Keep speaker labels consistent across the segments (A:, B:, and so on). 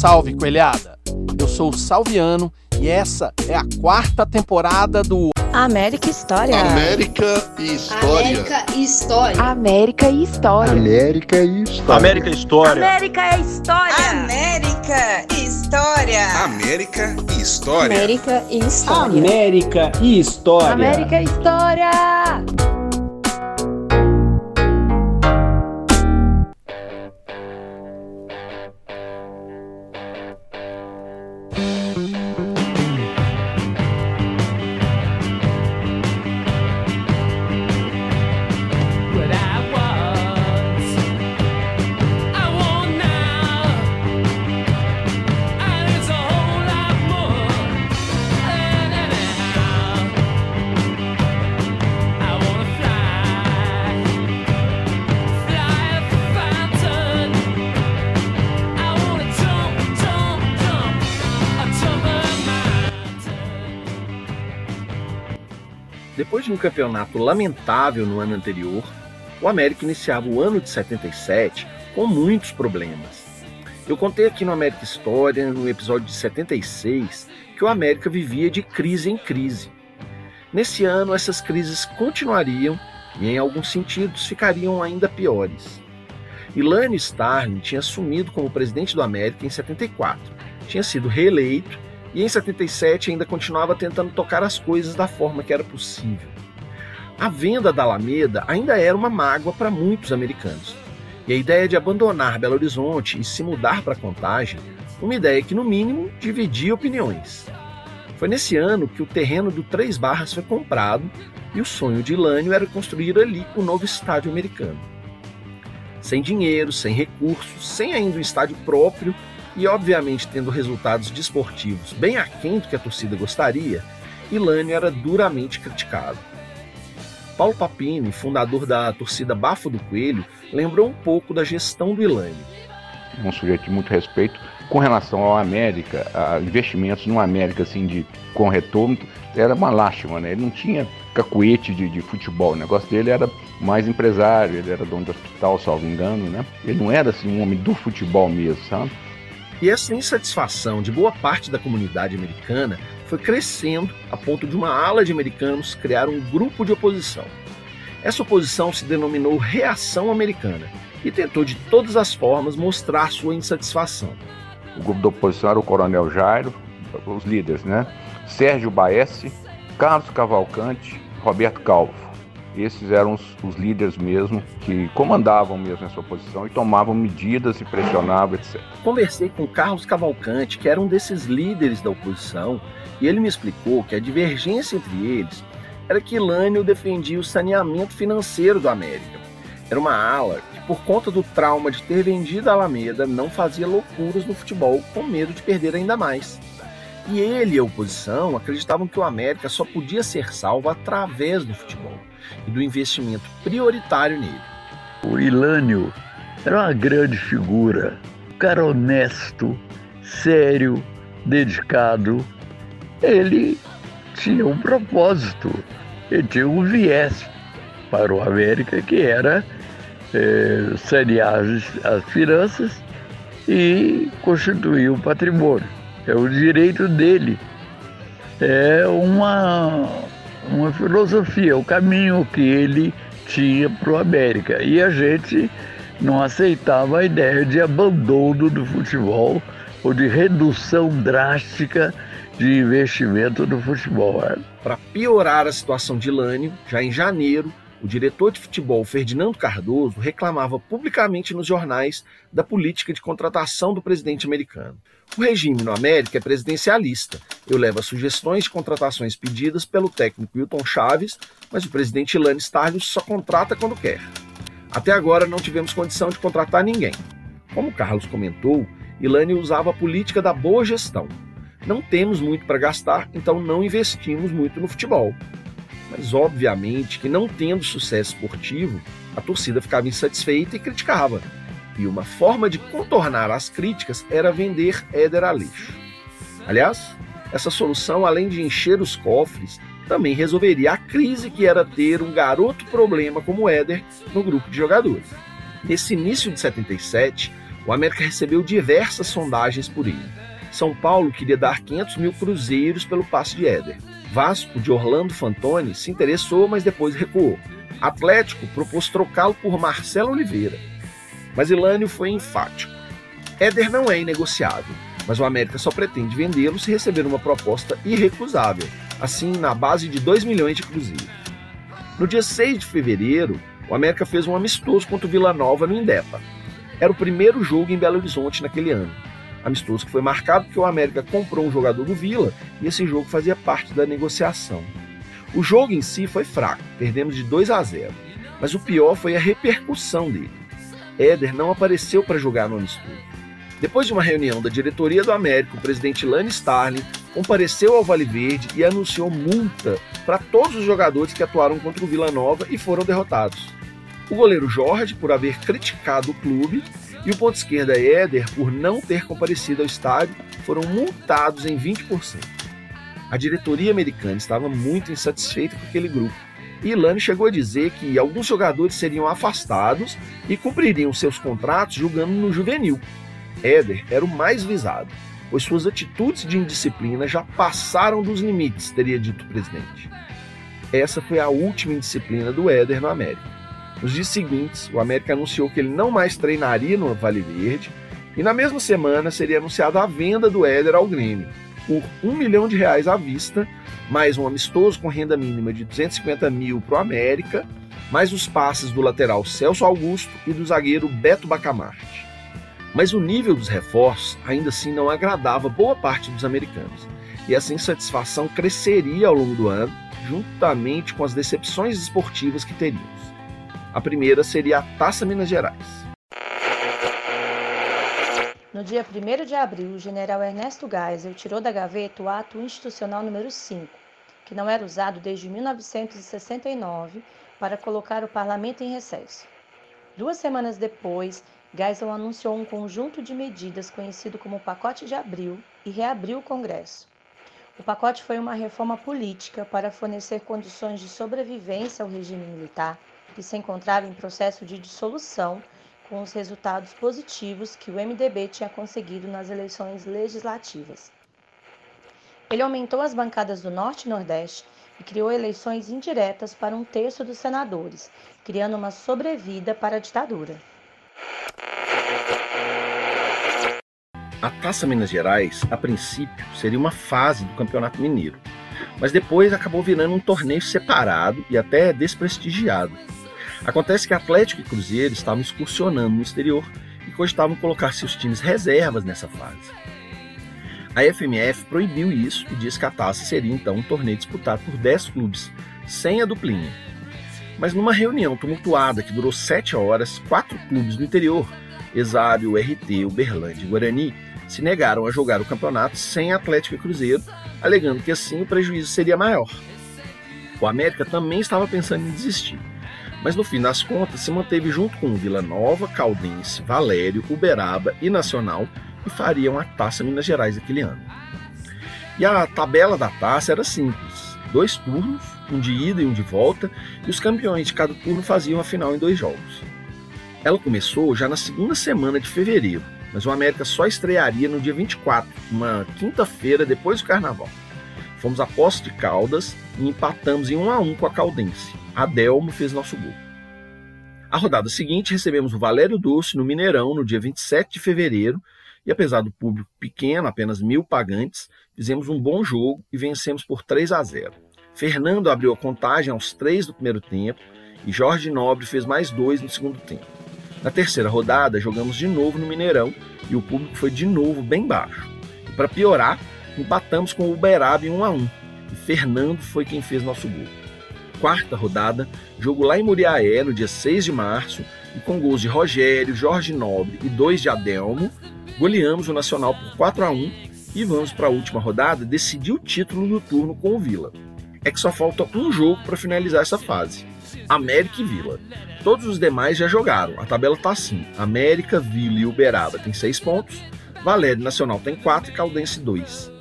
A: Salve, coelhada! Eu sou o Salviano e essa é a quarta temporada do
B: América História.
C: América e História.
D: América e História.
B: América e História.
E: América e História.
F: América História.
B: América e História.
G: América e História.
H: América e História.
D: América e História.
I: América e História.
B: América e História.
A: Campeonato lamentável no ano anterior, o América iniciava o ano de 77 com muitos problemas. Eu contei aqui no América História, no episódio de 76, que o América vivia de crise em crise. Nesse ano, essas crises continuariam e, em alguns sentidos, ficariam ainda piores. Ilânio Starling tinha assumido como presidente do América em 74, tinha sido reeleito e em 77 ainda continuava tentando tocar as coisas da forma que era possível. A venda da Alameda ainda era uma mágoa para muitos americanos, e a ideia de abandonar Belo Horizonte e se mudar para Contagem, uma ideia que no mínimo dividia opiniões. Foi nesse ano que o terreno do Três Barras foi comprado e o sonho de Ilânio era construir ali o novo estádio americano. Sem dinheiro, sem recursos, sem ainda um estádio próprio e, obviamente, tendo resultados desportivos bem aquém do que a torcida gostaria, Ilânio era duramente criticado. Paulo Papini, fundador da torcida Bafo do Coelho, lembrou um pouco da gestão do Ilânio.
E: Um sujeito de muito respeito com relação ao América, a investimentos no América assim de com retorno, era uma lástima, né? Ele não tinha cacuete de, de futebol, o negócio dele era mais empresário, ele era dono de hospital, salvo engano, né? Ele não era assim um homem do futebol mesmo, sabe?
A: E essa insatisfação de boa parte da comunidade americana foi crescendo a ponto de uma ala de americanos criar um grupo de oposição. Essa oposição se denominou Reação Americana e tentou de todas as formas mostrar sua insatisfação.
E: O grupo da oposição era o Coronel Jairo, os líderes, né? Sérgio Baesse, Carlos Cavalcante, Roberto Calvo. Esses eram os, os, líderes mesmo que comandavam mesmo essa oposição e tomavam medidas e pressionavam, etc.
A: Conversei com Carlos Cavalcante, que era um desses líderes da oposição, e ele me explicou que a divergência entre eles era que Lânio defendia o saneamento financeiro do América. Era uma ala que, por conta do trauma de ter vendido a Alameda, não fazia loucuras no futebol com medo de perder ainda mais. E ele e a oposição acreditavam que o América só podia ser salvo através do futebol e do investimento prioritário nele.
J: O Ilânio era uma grande figura, um cara honesto, sério, dedicado. Ele tinha um propósito, ele tinha um viés para o América que era é, sanear as finanças e constituir o patrimônio. É o direito dele. É uma, uma filosofia, o caminho que ele tinha para o América. E a gente não aceitava a ideia de abandono do futebol ou de redução drástica de investimento no futebol.
A: Para piorar a situação de Lânio, já em janeiro, o diretor de futebol Ferdinando Cardoso reclamava publicamente nos jornais da política de contratação do presidente americano. O regime no América é presidencialista. Eu levo as sugestões de contratações pedidas pelo técnico Wilton Chaves, mas o presidente Ilane Starlius só contrata quando quer. Até agora não tivemos condição de contratar ninguém. Como Carlos comentou, Ilane usava a política da boa gestão. Não temos muito para gastar, então não investimos muito no futebol. Mas obviamente que não tendo sucesso esportivo, a torcida ficava insatisfeita e criticava. E uma forma de contornar as críticas era vender Éder a lixo. Aliás, essa solução, além de encher os cofres, também resolveria a crise que era ter um garoto problema como Éder no grupo de jogadores. Nesse início de 77, O América recebeu diversas sondagens por ele. São Paulo queria dar 500 mil cruzeiros pelo passe de Éder. Vasco, de Orlando Fantoni, se interessou, mas depois recuou. Atlético propôs trocá-lo por Marcelo Oliveira. Mas Ilânio foi enfático. Éder não é inegociável, mas o América só pretende vendê-lo se receber uma proposta irrecusável, assim na base de 2 milhões de cruzeiros. No dia 6 de fevereiro, o América fez um amistoso contra o Vila Nova no Indepa. Era o primeiro jogo em Belo Horizonte naquele ano. Amistoso que foi marcado porque o América comprou um jogador do Vila e esse jogo fazia parte da negociação. O jogo em si foi fraco, perdemos de 2 a 0, mas o pior foi a repercussão dele. Éder não apareceu para jogar no amistoso. Depois de uma reunião da diretoria do América, o presidente Lane Starling compareceu ao Vale Verde e anunciou multa para todos os jogadores que atuaram contra o Vila Nova e foram derrotados. O goleiro Jorge, por haver criticado o clube, e o ponto esquerda Éder, por não ter comparecido ao estádio, foram multados em 20%. A diretoria americana estava muito insatisfeita com aquele grupo. E Ilane chegou a dizer que alguns jogadores seriam afastados e cumpririam seus contratos jogando no juvenil. Éder era o mais visado, pois suas atitudes de indisciplina já passaram dos limites, teria dito o presidente. Essa foi a última indisciplina do Éder no América. Nos dias seguintes, o América anunciou que ele não mais treinaria no Vale Verde e na mesma semana seria anunciada a venda do Éder ao Grêmio por um milhão de reais à vista, mais um amistoso com renda mínima de 250 mil para o América, mais os passes do lateral Celso Augusto e do zagueiro Beto Bacamarte. Mas o nível dos reforços ainda assim não agradava boa parte dos americanos, e essa insatisfação cresceria ao longo do ano, juntamente com as decepções esportivas que teríamos. A primeira seria a Taça Minas Gerais.
F: No dia 1 de abril, o general Ernesto Geisel tirou da gaveta o ato institucional número 5, que não era usado desde 1969 para colocar o parlamento em recesso. Duas semanas depois, Geisel anunciou um conjunto de medidas conhecido como Pacote de Abril e reabriu o Congresso. O pacote foi uma reforma política para fornecer condições de sobrevivência ao regime militar que se encontrava em processo de dissolução com os resultados positivos que o MDB tinha conseguido nas eleições legislativas. Ele aumentou as bancadas do Norte e Nordeste e criou eleições indiretas para um terço dos senadores, criando uma sobrevida para a ditadura.
A: A Taça Minas Gerais, a princípio, seria uma fase do Campeonato Mineiro, mas depois acabou virando um torneio separado e até desprestigiado, Acontece que Atlético e Cruzeiro estavam excursionando no exterior e cogitavam colocar seus times reservas nessa fase. A FMF proibiu isso e disse que a taça seria então um torneio disputado por 10 clubes, sem a duplinha. Mas numa reunião tumultuada que durou 7 horas, quatro clubes do interior, Exário, RT, Uberlândia e Guarani, se negaram a jogar o campeonato sem Atlético e Cruzeiro, alegando que assim o prejuízo seria maior. O América também estava pensando em desistir mas no fim das contas se manteve junto com Vila Nova, Caldense, Valério, Uberaba e Nacional e fariam a Taça Minas Gerais aquele ano. E a tabela da taça era simples: dois turnos, um de ida e um de volta, e os campeões de cada turno faziam a final em dois jogos. Ela começou já na segunda semana de fevereiro, mas o América só estrearia no dia 24, uma quinta-feira depois do carnaval. Fomos a Poço de Caldas e empatamos em 1 a 1 com a Caldense. Adelmo fez nosso gol. A rodada seguinte recebemos o Valério Doce no Mineirão no dia 27 de fevereiro e apesar do público pequeno, apenas mil pagantes, fizemos um bom jogo e vencemos por 3 a 0. Fernando abriu a contagem aos três do primeiro tempo e Jorge Nobre fez mais dois no segundo tempo. Na terceira rodada, jogamos de novo no Mineirão e o público foi de novo bem baixo. Para piorar, empatamos com o Uberaba em 1 a 1 e Fernando foi quem fez nosso gol quarta rodada, jogo lá em Muriaé, no dia 6 de março, e com gols de Rogério, Jorge Nobre e dois de Adelmo, goleamos o Nacional por 4 a 1 e vamos para a última rodada decidir o título do turno com o Vila. É que só falta um jogo para finalizar essa fase. América e Vila. Todos os demais já jogaram. A tabela está assim: América, Vila e Uberaba tem 6 pontos, Valério Nacional tem 4 e Caldense 2.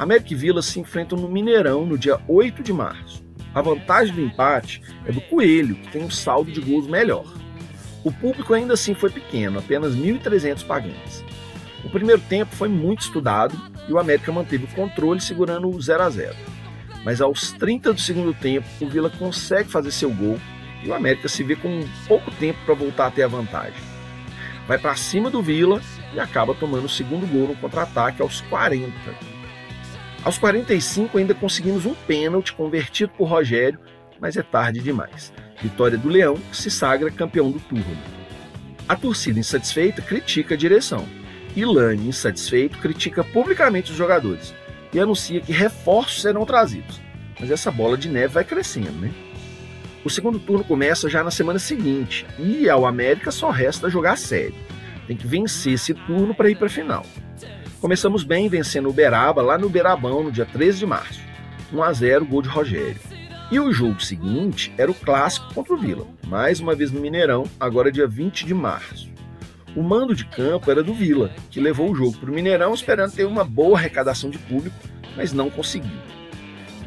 A: América e Vila se enfrentam no Mineirão no dia 8 de março. A vantagem do empate é do Coelho, que tem um saldo de gols melhor. O público ainda assim foi pequeno, apenas 1.300 pagantes. O primeiro tempo foi muito estudado e o América manteve o controle segurando o 0 a 0. Mas aos 30 do segundo tempo, o Vila consegue fazer seu gol e o América se vê com pouco tempo para voltar a ter a vantagem. Vai para cima do Vila e acaba tomando o segundo gol no contra-ataque aos 40. Aos 45 ainda conseguimos um pênalti convertido por Rogério, mas é tarde demais. Vitória do Leão, se sagra campeão do turno. A torcida insatisfeita critica a direção. Ilane, insatisfeito, critica publicamente os jogadores e anuncia que reforços serão trazidos. Mas essa bola de neve vai crescendo, né? O segundo turno começa já na semana seguinte e ao América só resta jogar sério. Tem que vencer esse turno para ir para a final. Começamos bem vencendo o Uberaba lá no Uberabão no dia 13 de março. 1 a 0 gol de Rogério. E o jogo seguinte era o clássico contra o Vila, mais uma vez no Mineirão, agora dia 20 de março. O mando de campo era do Vila, que levou o jogo para o Mineirão esperando ter uma boa arrecadação de público, mas não conseguiu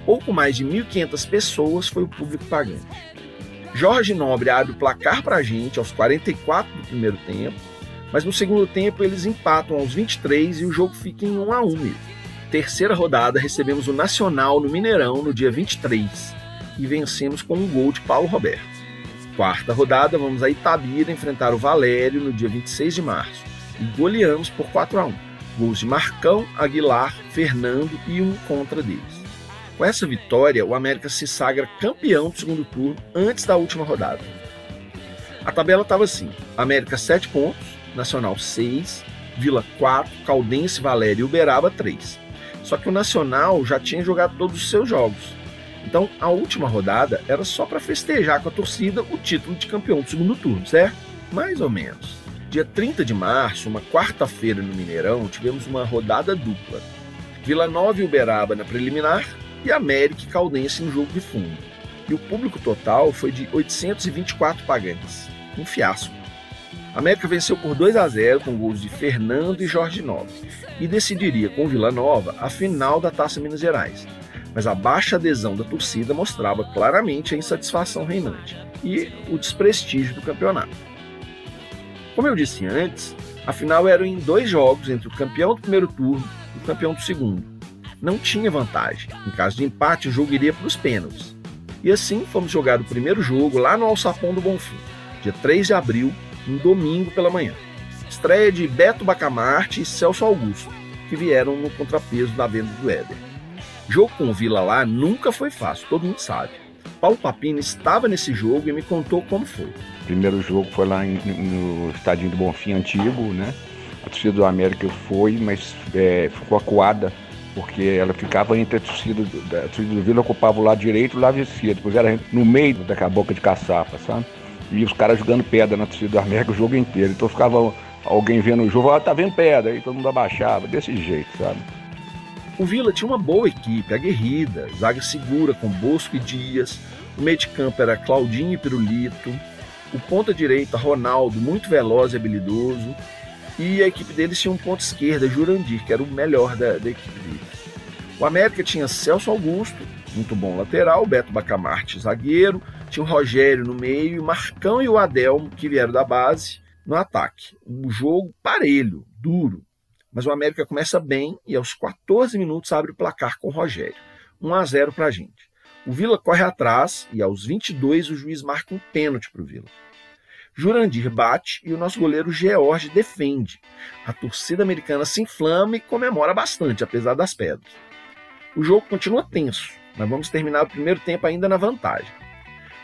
A: pouco mais de 1.500 pessoas foi o público pagante. Jorge Nobre abre o placar para a gente aos 44 do primeiro tempo, mas no segundo tempo eles empatam aos 23 e o jogo fica em 1 a 1 mesmo. Terceira rodada recebemos o Nacional no Mineirão no dia 23 e vencemos com um gol de Paulo Roberto. Quarta rodada vamos a Itabira enfrentar o Valério no dia 26 de março e goleamos por 4 a 1. Gols de Marcão, Aguilar, Fernando e um contra deles. Com essa vitória, o América se sagra campeão do segundo turno antes da última rodada. A tabela estava assim: América 7 pontos, Nacional 6, Vila 4, Caldense, Valéria e Uberaba 3. Só que o Nacional já tinha jogado todos os seus jogos. Então a última rodada era só para festejar com a torcida o título de campeão do segundo turno, certo? Mais ou menos. Dia 30 de março, uma quarta-feira no Mineirão, tivemos uma rodada dupla. Vila Nova e Uberaba na preliminar e América e Caldense no jogo de fundo. E o público total foi de 824 pagantes. Um fiasco. A América venceu por 2 a 0 com gols de Fernando e Jorge Nobre e decidiria com Vila Nova a final da Taça Minas Gerais. Mas a baixa adesão da torcida mostrava claramente a insatisfação reinante e o desprestígio do campeonato. Como eu disse antes, a final era em dois jogos entre o campeão do primeiro turno e o campeão do segundo não tinha vantagem. Em caso de empate, o jogo iria para os pênaltis. E assim fomos jogar o primeiro jogo lá no Alçapão do Bonfim, dia 3 de abril, um domingo pela manhã. Estreia de Beto Bacamarte e Celso Augusto, que vieram no contrapeso da venda do Éder. Jogo com o Vila lá nunca foi fácil, todo mundo sabe. Paulo Papini estava nesse jogo e me contou como foi.
E: O primeiro jogo foi lá em, no Estadinho do Bonfim antigo, né? A torcida do América foi, mas é, ficou acuada porque ela ficava entre a torcida, a torcida do Vila, ocupava o lado direito e o lado esquerdo, depois era no meio daquela boca de caçapa, sabe? E os caras jogando pedra na torcida do América o jogo inteiro. Então ficava alguém vendo o jogo, ah, tá vendo pedra, aí todo mundo abaixava, desse jeito, sabe?
A: O Vila tinha uma boa equipe, aguerrida, zaga segura com Bosco e Dias, o meio de campo era Claudinho e Pirulito, o ponta direita Ronaldo, muito veloz e habilidoso, e a equipe deles tinha um ponto esquerda, Jurandir, que era o melhor da, da equipe deles. O América tinha Celso Augusto, muito bom lateral, Beto Bacamarte, zagueiro, tinha o Rogério no meio, Marcão e o Adelmo, que vieram da base, no ataque. Um jogo parelho, duro. Mas o América começa bem e aos 14 minutos abre o placar com o Rogério. 1 a 0 para a gente. O Vila corre atrás e aos 22 o juiz marca um pênalti para o Vila. Jurandir bate e o nosso goleiro George defende. A torcida americana se inflama e comemora bastante, apesar das pedras. O jogo continua tenso, mas vamos terminar o primeiro tempo ainda na vantagem.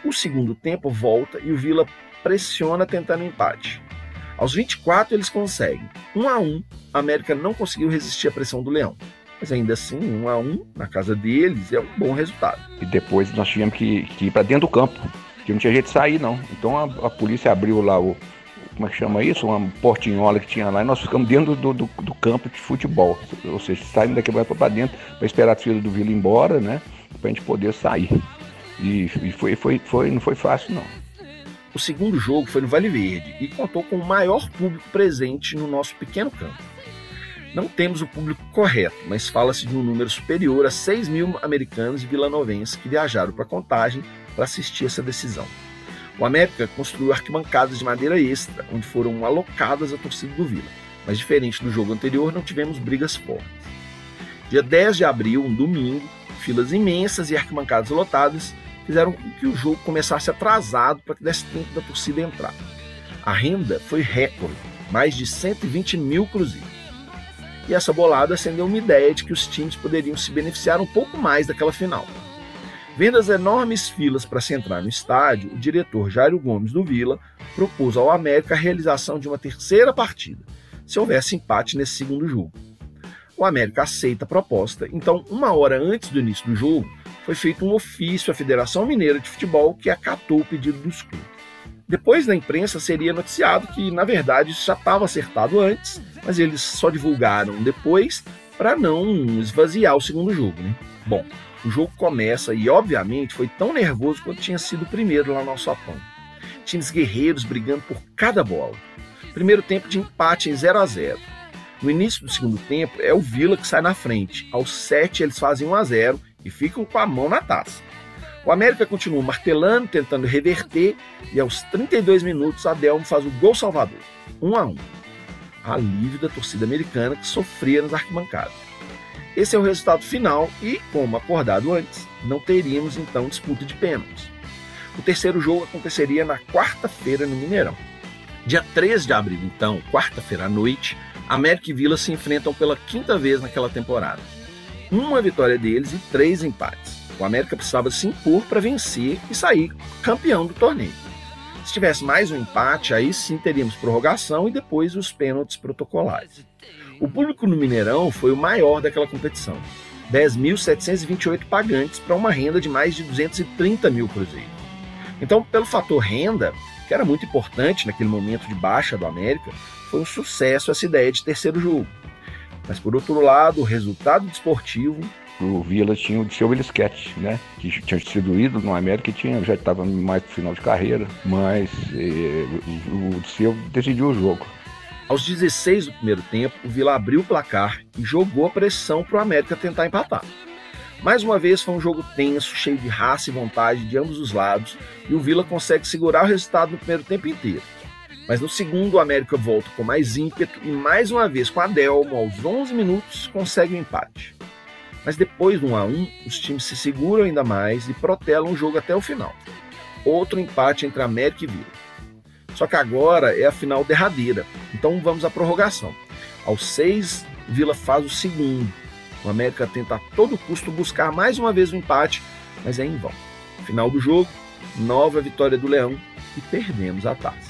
A: O segundo tempo volta e o Vila pressiona tentando empate. Aos 24 eles conseguem. 1 a 1, a América não conseguiu resistir à pressão do Leão. Mas ainda assim, 1 a 1 na casa deles é um bom resultado.
E: E depois nós tivemos que, que ir para dentro do campo que não tinha jeito de sair, não. Então a, a, polícia abriu lá o. Como é que chama isso? Uma portinhola que tinha lá e nós ficamos dentro do, do, do campo de futebol. Ou seja, saímos daqui para dentro para esperar a filha do Vila ir embora, né? Para a gente poder sair. E, e foi, foi, foi, não foi fácil, não.
A: O segundo jogo foi no Vale Verde e contou com o maior público presente no nosso pequeno campo. Não temos o público correto, mas fala-se de um número superior a 6 mil americanos e vilanovenses que viajaram para Contagem para assistir essa decisão. O América construiu arquibancadas de madeira extra, onde foram alocadas a torcida do Vila, mas diferente do jogo anterior, não tivemos brigas fortes. Dia 10 de abril, um domingo, filas imensas e arquibancadas lotadas fizeram com que o jogo começasse atrasado para que desse tempo da torcida entrar. A renda foi recorde, mais de 120 mil cruzeiros. E essa bolada acendeu uma ideia de que os times poderiam se beneficiar um pouco mais daquela final. Vendo as enormes filas para se entrar no estádio, o diretor Jairo Gomes do Vila propôs ao América a realização de uma terceira partida, se houvesse empate nesse segundo jogo. O América aceita a proposta, então, uma hora antes do início do jogo, foi feito um ofício à Federação Mineira de Futebol que acatou o pedido dos clubes. Depois na imprensa seria noticiado que, na verdade, isso já estava acertado antes, mas eles só divulgaram depois para não esvaziar o segundo jogo. Né? Bom, o jogo começa e, obviamente, foi tão nervoso quanto tinha sido o primeiro lá no Alçapão. Times guerreiros brigando por cada bola. Primeiro tempo de empate em 0 a 0 No início do segundo tempo, é o Vila que sai na frente. Aos 7 eles fazem 1 a 0 e ficam com a mão na taça. O América continua martelando, tentando reverter, e aos 32 minutos Adelmo faz o gol salvador, 1 a 1. Alívio da torcida americana que sofria nas arquibancadas. Esse é o resultado final e, como acordado antes, não teríamos então disputa de pênaltis. O terceiro jogo aconteceria na quarta-feira no Mineirão. Dia 3 de abril, então, quarta-feira à noite, América e Vila se enfrentam pela quinta vez naquela temporada. Uma vitória deles e três empates. O América precisava se impor para vencer e sair campeão do torneio. Se tivesse mais um empate, aí sim teríamos prorrogação e depois os pênaltis protocolares. O público no Mineirão foi o maior daquela competição. 10.728 pagantes para uma renda de mais de 230 mil cruzeiros. Então, pelo fator renda, que era muito importante naquele momento de baixa do América, foi um sucesso essa ideia de terceiro jogo. Mas, por outro lado, o resultado desportivo.
E: O Vila tinha o seu Elisquete, né? Que tinha sido ídolo no América e tinha, já estava mais no final de carreira, mas eh, o, o seu decidiu o jogo.
A: Aos 16 do primeiro tempo, o Vila abriu o placar e jogou a pressão para o América tentar empatar. Mais uma vez foi um jogo tenso, cheio de raça e vontade de ambos os lados, e o Vila consegue segurar o resultado no primeiro tempo inteiro. Mas no segundo, o América volta com mais ímpeto e mais uma vez com a Delmo, aos 11 minutos, consegue o um empate. Mas depois do 1 a 1, os times se seguram ainda mais e protelam o jogo até o final. Outro empate entre América e Vila. Só que agora é a final derradeira, então vamos à prorrogação. Aos seis, Vila faz o segundo. O América tenta a todo custo buscar mais uma vez o empate, mas é em vão. Final do jogo, nova vitória do Leão e perdemos a taça.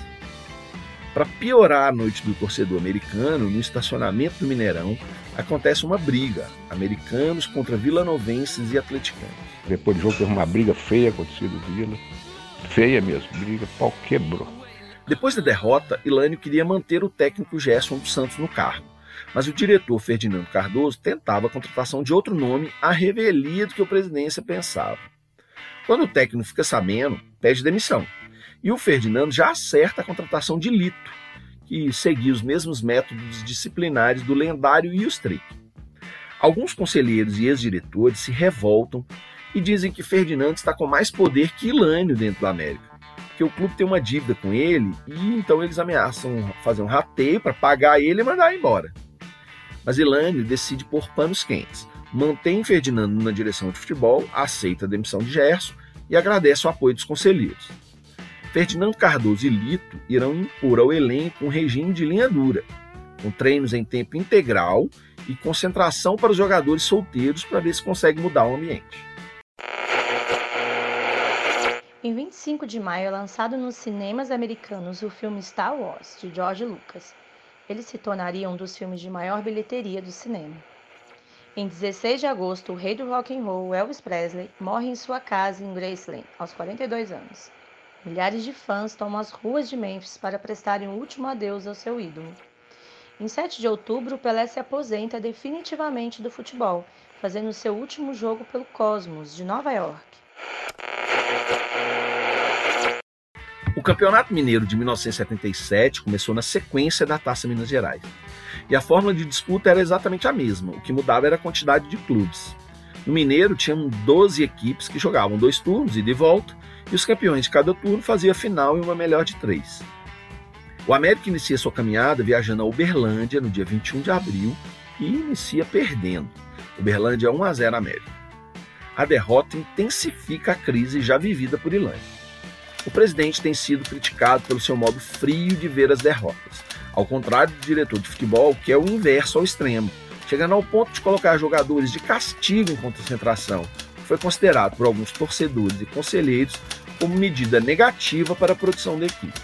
A: Para piorar a noite do torcedor americano, no estacionamento do Mineirão, acontece uma briga, americanos contra vilanovenses e atleticanos.
E: Depois do jogo teve uma briga feia com o torcida do Vila, feia mesmo, briga, pau quebrou.
A: Depois da derrota, Ilânio queria manter o técnico Gerson dos Santos no cargo, mas o diretor Ferdinando Cardoso tentava a contratação de outro nome à revelia do que a presidência pensava. Quando o técnico fica sabendo, pede demissão. E o Ferdinando já acerta a contratação de Lito, que seguia os mesmos métodos disciplinares do lendário Ilstrick. Alguns conselheiros e ex-diretores se revoltam e dizem que Ferdinando está com mais poder que Ilânio dentro da América porque o clube tem uma dívida com ele e então eles ameaçam fazer um rateio para pagar ele e mandar embora. Mas Ilânio decide pôr panos quentes, mantém Ferdinando na direção de futebol, aceita a demissão de Gerson e agradece o apoio dos conselheiros. Ferdinando Cardoso e Lito irão impor ao elenco um regime de linha dura, com treinos em tempo integral e concentração para os jogadores solteiros para ver se consegue mudar o ambiente.
F: Em 25 de maio é lançado nos cinemas americanos o filme Star Wars, de George Lucas. Ele se tornaria um dos filmes de maior bilheteria do cinema. Em 16 de agosto, o rei do rock and roll, Elvis Presley, morre em sua casa em Graceland, aos 42 anos. Milhares de fãs tomam as ruas de Memphis para prestarem o um último adeus ao seu ídolo. Em 7 de outubro, Pelé se aposenta definitivamente do futebol, fazendo seu último jogo pelo Cosmos, de Nova York.
A: O Campeonato Mineiro de 1977 começou na sequência da Taça Minas Gerais. E a fórmula de disputa era exatamente a mesma, o que mudava era a quantidade de clubes. No Mineiro tinham 12 equipes que jogavam dois turnos e de volta, e os campeões de cada turno faziam a final em uma melhor de três. O América inicia sua caminhada viajando a Uberlândia no dia 21 de abril e inicia perdendo. Uberlândia 1 a 0 América. A derrota intensifica a crise já vivida por Ilane. O presidente tem sido criticado pelo seu modo frio de ver as derrotas, ao contrário do diretor de futebol, que é o inverso ao extremo, chegando ao ponto de colocar jogadores de castigo em concentração, foi considerado por alguns torcedores e conselheiros como medida negativa para a produção da equipe.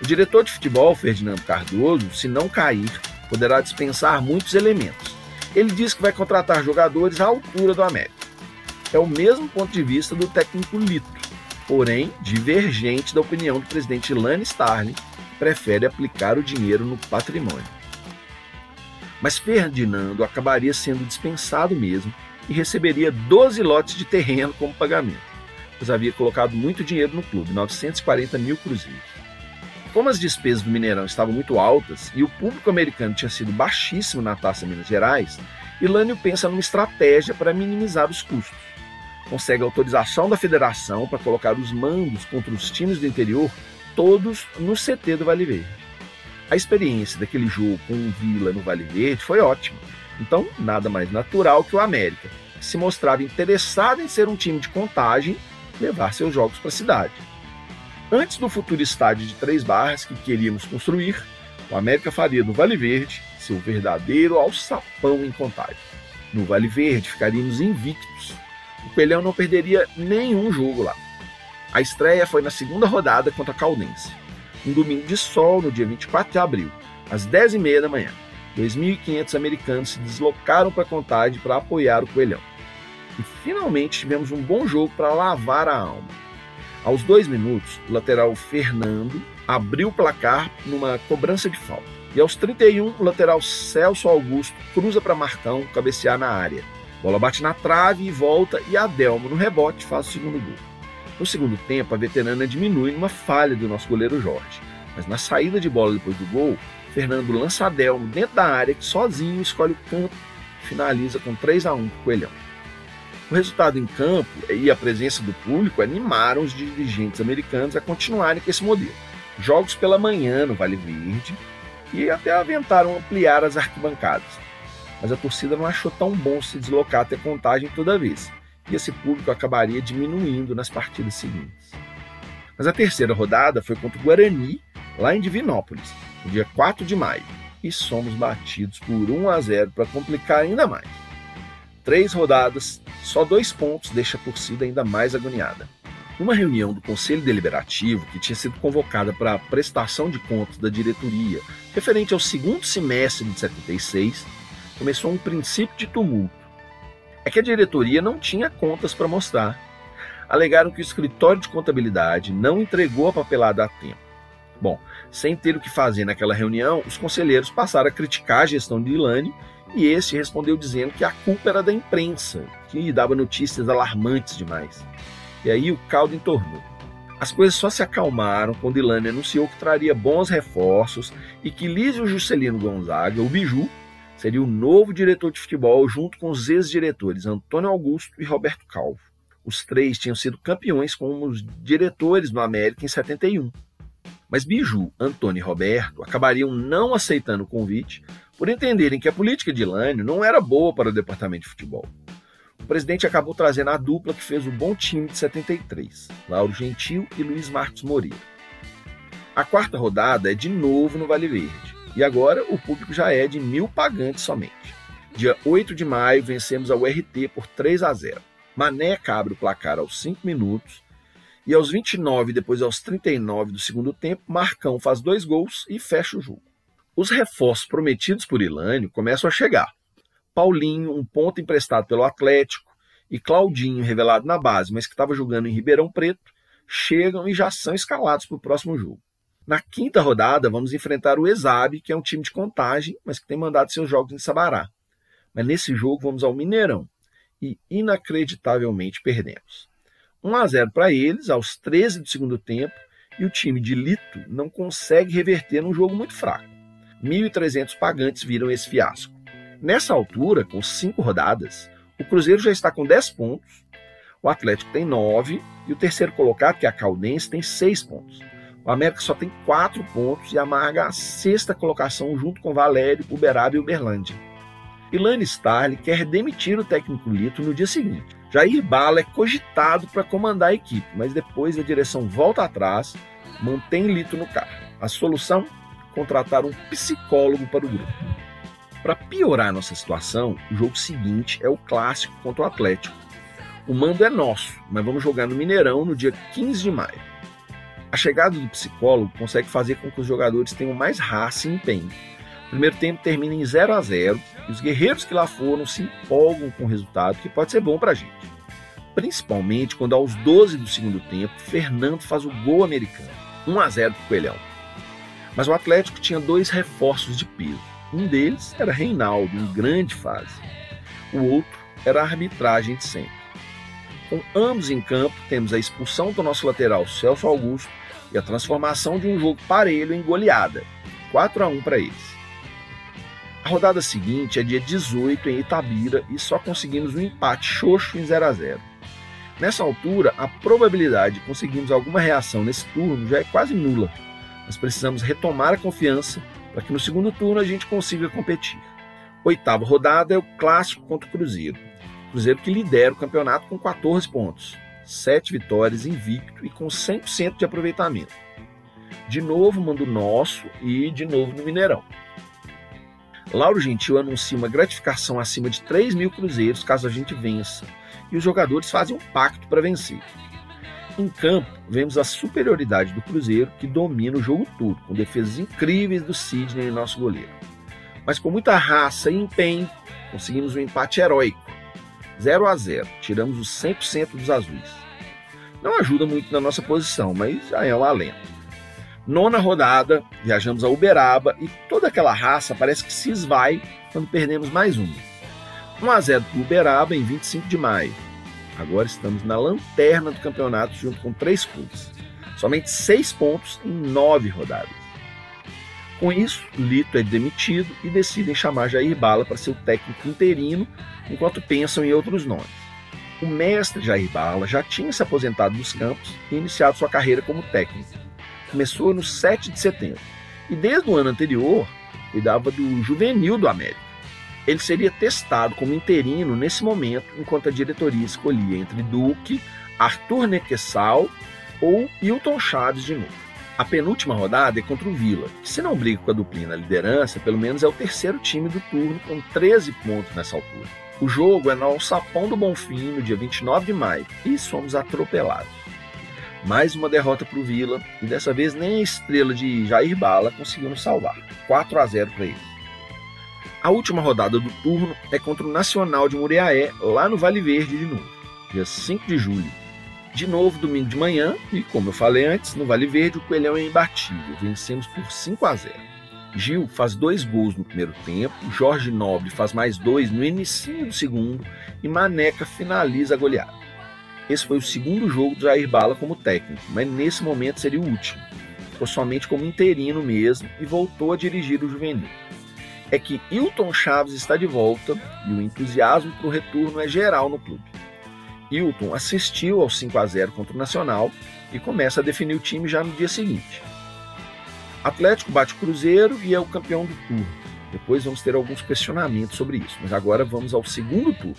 A: O diretor de futebol, Ferdinando Cardoso, se não cair, poderá dispensar muitos elementos. Ele diz que vai contratar jogadores à altura do América. É o mesmo ponto de vista do técnico Lito, porém divergente da opinião do presidente Lane Starling, que prefere aplicar o dinheiro no patrimônio. Mas Ferdinando acabaria sendo dispensado mesmo e receberia 12 lotes de terreno como pagamento, pois havia colocado muito dinheiro no clube, 940 mil cruzeiros. Como as despesas do Mineirão estavam muito altas e o público americano tinha sido baixíssimo na Taça Minas Gerais, Ilânio pensa numa estratégia para minimizar os custos consegue autorização da federação para colocar os mandos contra os times do interior todos no CT do Vale Verde. A experiência daquele jogo com o Vila no Vale Verde foi ótima. Então, nada mais natural que o América, que se mostrava interessado em ser um time de contagem, levar seus jogos para a cidade. Antes do futuro estádio de Três Barras que queríamos construir, o América faria do Vale Verde seu verdadeiro alçapão em contagem. No Vale Verde ficaríamos invictos o Coelhão não perderia nenhum jogo lá. A estreia foi na segunda rodada contra a Caldense, um domingo de sol no dia 24 de abril, às 10h30 da manhã. 2.500 americanos se deslocaram para Contagem para apoiar o Coelhão. E finalmente tivemos um bom jogo para lavar a alma. Aos dois minutos, o lateral Fernando abriu o placar numa cobrança de falta. E aos 31, o lateral Celso Augusto cruza para Marcão cabecear na área. Bola bate na trave e volta e Adelmo no rebote faz o segundo gol. No segundo tempo, a veterana diminui numa falha do nosso goleiro Jorge, mas na saída de bola depois do gol, Fernando lança Adelmo dentro da área que sozinho escolhe o canto e finaliza com 3 a 1 para o Coelhão. O resultado em campo e a presença do público animaram os dirigentes americanos a continuarem com esse modelo. Jogos pela manhã no Vale Verde e até aventaram ampliar as arquibancadas mas a torcida não achou tão bom se deslocar até contagem toda vez, e esse público acabaria diminuindo nas partidas seguintes. Mas a terceira rodada foi contra o Guarani, lá em Divinópolis, dia 4 de maio, e somos batidos por 1 a 0 para complicar ainda mais. Três rodadas, só dois pontos deixa a torcida ainda mais agoniada. Numa reunião do Conselho Deliberativo, que tinha sido convocada para a prestação de contas da diretoria referente ao segundo semestre de 76, começou um princípio de tumulto. É que a diretoria não tinha contas para mostrar. Alegaram que o escritório de contabilidade não entregou a papelada a tempo. Bom, sem ter o que fazer naquela reunião, os conselheiros passaram a criticar a gestão de Ilane e este respondeu dizendo que a culpa era da imprensa, que dava notícias alarmantes demais. E aí o caldo entornou. As coisas só se acalmaram quando Ilane anunciou que traria bons reforços e que Lísio Juscelino Gonzaga, o Biju, seria o novo diretor de futebol junto com os ex-diretores Antônio Augusto e Roberto Calvo. Os três tinham sido campeões como os diretores do América em 71. Mas Biju, Antônio e Roberto acabariam não aceitando o convite por entenderem que a política de Lânio não era boa para o departamento de futebol. O presidente acabou trazendo a dupla que fez o bom time de 73, Lauro Gentil e Luiz Marcos Moreira. A quarta rodada é de novo no Vale Verde e agora o público já é de mil pagantes somente. Dia 8 de maio, vencemos a URT por 3 a 0. Mané abre o placar aos 5 minutos e aos 29, depois aos 39 do segundo tempo, Marcão faz dois gols e fecha o jogo. Os reforços prometidos por Ilânio começam a chegar. Paulinho, um ponto emprestado pelo Atlético, e Claudinho, revelado na base, mas que estava jogando em Ribeirão Preto, chegam e já são escalados para o próximo jogo. Na quinta rodada, vamos enfrentar o Exabe, que é um time de contagem, mas que tem mandado seus jogos em Sabará. Mas nesse jogo vamos ao Mineirão e inacreditavelmente perdemos. 1 a 0 para eles aos 13 do segundo tempo e o time de Lito não consegue reverter num jogo muito fraco. 1.300 pagantes viram esse fiasco. Nessa altura, com cinco rodadas, o Cruzeiro já está com 10 pontos, O Atlético tem 9 e o terceiro colocado, que é a Caldense, tem 6 pontos. O América só tem 4 pontos e amarga a sexta colocação junto com Valério, Uberaba e Uberlândia. Ilane Starling quer demitir o técnico Lito no dia seguinte. Jair Bala é cogitado para comandar a equipe, mas depois a direção volta atrás, mantém Lito no carro. A solução? Contratar um psicólogo para o grupo. Para piorar nossa situação, o jogo seguinte é o clássico contra o Atlético. O mando é nosso, mas vamos jogar no Mineirão no dia 15 de maio. A chegada do psicólogo consegue fazer com que os jogadores tenham mais raça e empenho. Primeiro tempo termina em 0 a 0 e os guerreiros que lá foram se empolgam com o resultado, que pode ser bom para a gente. Principalmente quando aos 12 do segundo tempo, Fernando faz o gol americano, 1 a 0 para o Coelhão. Mas o Atlético tinha dois reforços de peso. Um deles era Reinaldo, em grande fase. O outro era a arbitragem de sempre. Com ambos em campo, temos a expulsão do nosso lateral Celso Augusto e a transformação de um jogo parelho em goleada, 4 a 1 para eles. A rodada seguinte é dia 18 em Itabira e só conseguimos um empate xoxo em 0 a 0. Nessa altura, a probabilidade de conseguirmos alguma reação nesse turno já é quase nula. Nós precisamos retomar a confiança para que no segundo turno a gente consiga competir. Oitava rodada é o clássico contra o Cruzeiro. Cruzeiro que lidera o campeonato com 14 pontos, 7 vitórias invicto e com 100% de aproveitamento. De novo, mando nosso e de novo no Mineirão. Lauro Gentil anuncia uma gratificação acima de 3 mil cruzeiros caso a gente vença, e os jogadores fazem um pacto para vencer. Em campo, vemos a superioridade do Cruzeiro, que domina o jogo todo, com defesas incríveis do Sidney, nosso goleiro. Mas com muita raça e empenho, conseguimos um empate heróico. 0 a 0 tiramos os 100% dos azuis. Não ajuda muito na nossa posição, mas já é um alento. Nona rodada, viajamos a Uberaba e toda aquela raça parece que se esvai quando perdemos mais um. 1 a 0 para Uberaba em 25 de maio. Agora estamos na lanterna do campeonato junto com três clubes. Somente seis pontos em nove rodadas. Com isso, Lito é demitido e decidem chamar Jair Bala para ser o técnico interino, enquanto pensam em outros nomes. O mestre Jair Bala já tinha se aposentado dos campos e iniciado sua carreira como técnico. Começou no 7 de setembro e desde o ano anterior cuidava do juvenil do América. Ele seria testado como interino nesse momento, enquanto a diretoria escolhia entre Duque, Arthur Nequessal ou Hilton Chaves de novo. A penúltima rodada é contra o Vila, que se não briga com a duplinha na liderança, pelo menos é o terceiro time do turno com 13 pontos nessa altura. O jogo é no Alçapão do Bonfim, no dia 29 de maio, e somos atropelados. Mais uma derrota para o Vila, e dessa vez nem a estrela de Jair Bala conseguiu nos salvar. 4 a 0 para ele. A última rodada do turno é contra o Nacional de Muriaé, lá no Vale Verde de novo, dia 5 de julho. De novo, domingo de manhã, e como eu falei antes, no Vale Verde o Coelhão é imbatível, vencemos por 5 a 0. Gil faz dois gols no primeiro tempo, Jorge Nobre faz mais dois no início do segundo e Maneca finaliza a goleada. Esse foi o segundo jogo do Jair Bala como técnico, mas nesse momento seria o último. Ficou somente como interino mesmo e voltou a dirigir o juvenil é que Hilton Chaves está de volta e o entusiasmo para o retorno é geral no clube. Hilton assistiu ao 5 a 0 contra o Nacional e começa a definir o time já no dia seguinte. Atlético bate o Cruzeiro e é o campeão do turno. Depois vamos ter alguns questionamentos sobre isso, mas agora vamos ao segundo turno.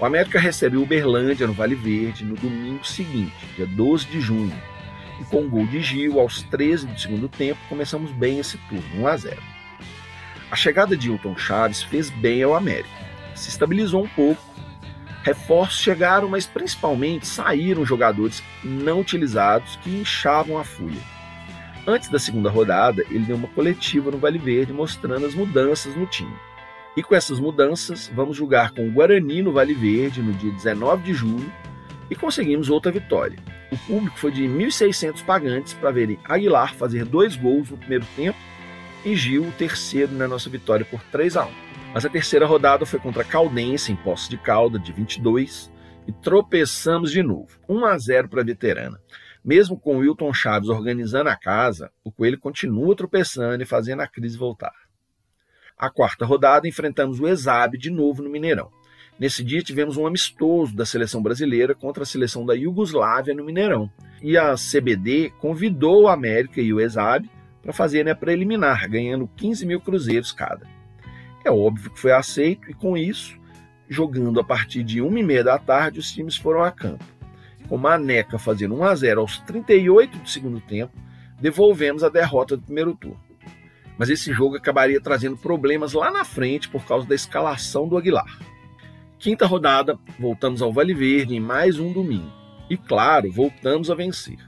A: O América recebe o Uberlândia no Vale Verde no domingo seguinte, dia 12 de junho. E com o gol de Gil aos 13 do segundo tempo, começamos bem esse turno, 1 a 0. A chegada de Hilton Chaves fez bem ao América. Se estabilizou um pouco. Reforços chegaram, mas principalmente saíram jogadores não utilizados que inchavam a fúria. Antes da segunda rodada, ele deu uma coletiva no Vale Verde mostrando as mudanças no time. E com essas mudanças, vamos jogar com o Guarani no Vale Verde no dia 19 de julho e conseguimos outra vitória. O público foi de 1.600 pagantes para verem Aguilar fazer dois gols no primeiro tempo e Gil o terceiro na nossa vitória por 3 a 1. Mas a terceira rodada foi contra Caldense em Posse de Calda, de 22, e tropeçamos de novo, 1 a 0 para a veterana. Mesmo com Wilton Chaves organizando a casa, o Coelho continua tropeçando e fazendo a crise voltar. A quarta rodada enfrentamos o Exabe de novo no Mineirão. Nesse dia tivemos um amistoso da seleção brasileira contra a seleção da Iugoslávia no Mineirão. E a CBD convidou o América e o Exab para fazerem a preliminar, ganhando 15 mil cruzeiros cada. É óbvio que foi aceito e com isso, jogando a partir de 1 e meia da tarde, os times foram a campo. Com Maneca fazendo 1 a 0 aos 38 do segundo tempo, devolvemos a derrota do primeiro turno. Mas esse jogo acabaria trazendo problemas lá na frente por causa da escalação do Aguilar. Quinta rodada, voltamos ao Vale Verde em mais um domingo. E claro, voltamos a vencer.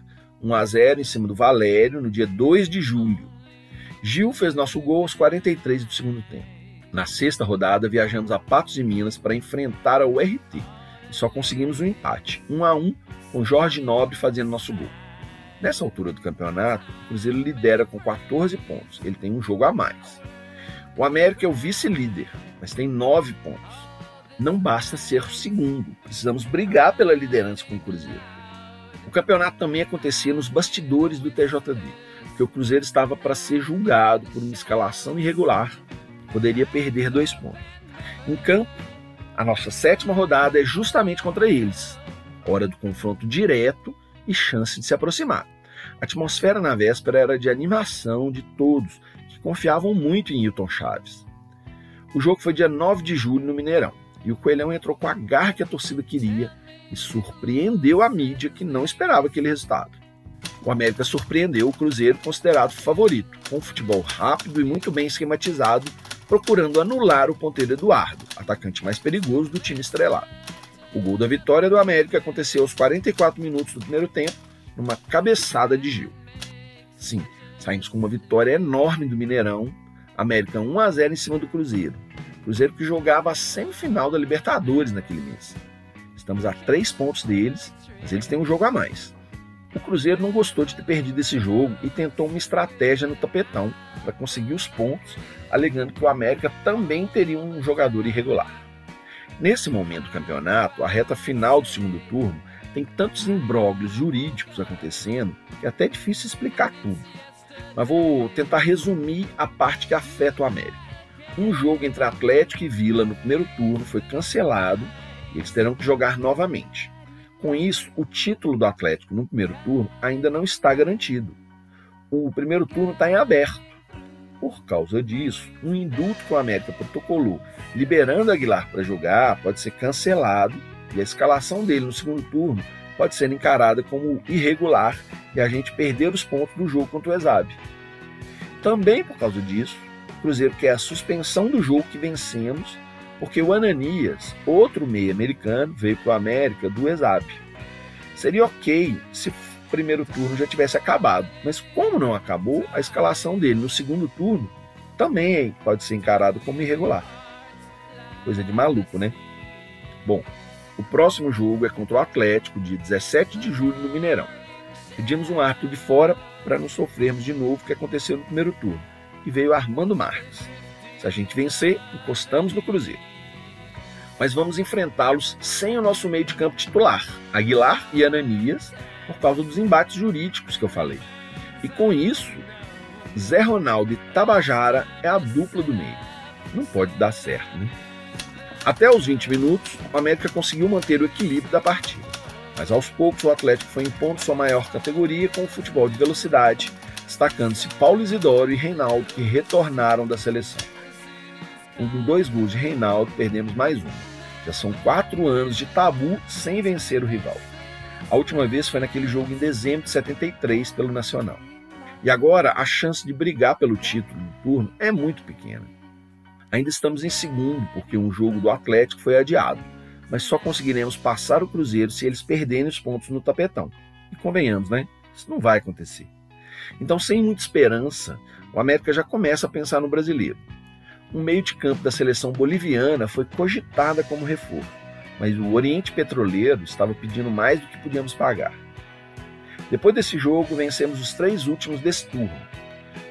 A: 1 a 0 em cima do Valério no dia 2 de julho. Gil fez nosso gol aos 43 do segundo tempo. Na sexta rodada, viajamos a Patos de Minas para enfrentar a URT e só conseguimos um empate, 1 a 1, com Jorge Nobre fazendo nosso gol. Nessa altura do campeonato, o Cruzeiro lidera com 14 pontos. Ele tem um jogo a mais. O América é o vice-líder, mas tem 9 pontos. Não basta ser o segundo, precisamos brigar pela liderança com o Cruzeiro. O campeonato também acontecia nos bastidores do TJD, porque o Cruzeiro estava para ser julgado por uma escalação irregular, poderia perder dois pontos. Em campo, a nossa sétima rodada é justamente contra eles, hora do confronto direto e chance de se aproximar. A atmosfera na véspera era de animação de todos, que confiavam muito em Hilton Chaves. O jogo foi dia 9 de julho no Mineirão, e o Coelhão entrou com a garra que a torcida queria e surpreendeu a mídia que não esperava aquele resultado. O América surpreendeu o Cruzeiro, considerado favorito, com um futebol rápido e muito bem esquematizado, procurando anular o ponteiro Eduardo, atacante mais perigoso do time estrelado. O gol da vitória do América aconteceu aos 44 minutos do primeiro tempo, numa cabeçada de Gil. Sim, saímos com uma vitória enorme do Mineirão, América 1 a 0 em cima do Cruzeiro. Cruzeiro que jogava a semifinal da Libertadores naquele mês. Estamos a três pontos deles, mas eles têm um jogo a mais. O Cruzeiro não gostou de ter perdido esse jogo e tentou uma estratégia no tapetão para conseguir os pontos, alegando que o América também teria um jogador irregular. Nesse momento do campeonato, a reta final do segundo turno, tem tantos imbróglios jurídicos acontecendo que é até difícil explicar tudo. Mas vou tentar resumir a parte que afeta o América. Um jogo entre Atlético e Vila no primeiro turno foi cancelado e eles terão que jogar novamente. Com isso, o título do Atlético no primeiro turno ainda não está garantido. O primeiro turno está em aberto por causa disso, um indulto que o América protocolou liberando Aguilar para jogar pode ser cancelado e a escalação dele no segundo turno pode ser encarada como irregular e a gente perder os pontos do jogo contra o Exab. Também por causa disso, o Cruzeiro quer a suspensão do jogo que vencemos, porque o Ananias, outro meio americano, veio para o América do Exab. Seria ok se primeiro turno já tivesse acabado. Mas como não acabou, a escalação dele no segundo turno também pode ser encarado como irregular. Coisa de maluco, né? Bom, o próximo jogo é contra o Atlético, dia 17 de julho, no Mineirão. Pedimos um árbitro de fora para não sofrermos de novo o que aconteceu no primeiro turno. E veio Armando Marques. Se a gente vencer, encostamos no Cruzeiro. Mas vamos enfrentá-los sem o nosso meio de campo titular, Aguilar e Ananias, por causa dos embates jurídicos que eu falei. E com isso, Zé Ronaldo e Tabajara é a dupla do meio. Não pode dar certo, né? Até os 20 minutos, o América conseguiu manter o equilíbrio da partida. Mas aos poucos o Atlético foi impondo sua maior categoria com o futebol de velocidade, destacando-se Paulo Isidoro e Reinaldo, que retornaram da seleção. Com dois gols de Reinaldo, perdemos mais um. Já são quatro anos de tabu sem vencer o rival. A última vez foi naquele jogo em dezembro de 73 pelo Nacional. E agora a chance de brigar pelo título do turno é muito pequena. Ainda estamos em segundo, porque um jogo do Atlético foi adiado, mas só conseguiremos passar o Cruzeiro se eles perderem os pontos no tapetão. E convenhamos, né? Isso não vai acontecer. Então, sem muita esperança, o América já começa a pensar no brasileiro. Um meio de campo da seleção boliviana foi cogitada como reforço mas o Oriente Petroleiro estava pedindo mais do que podíamos pagar. Depois desse jogo, vencemos os três últimos desse turno.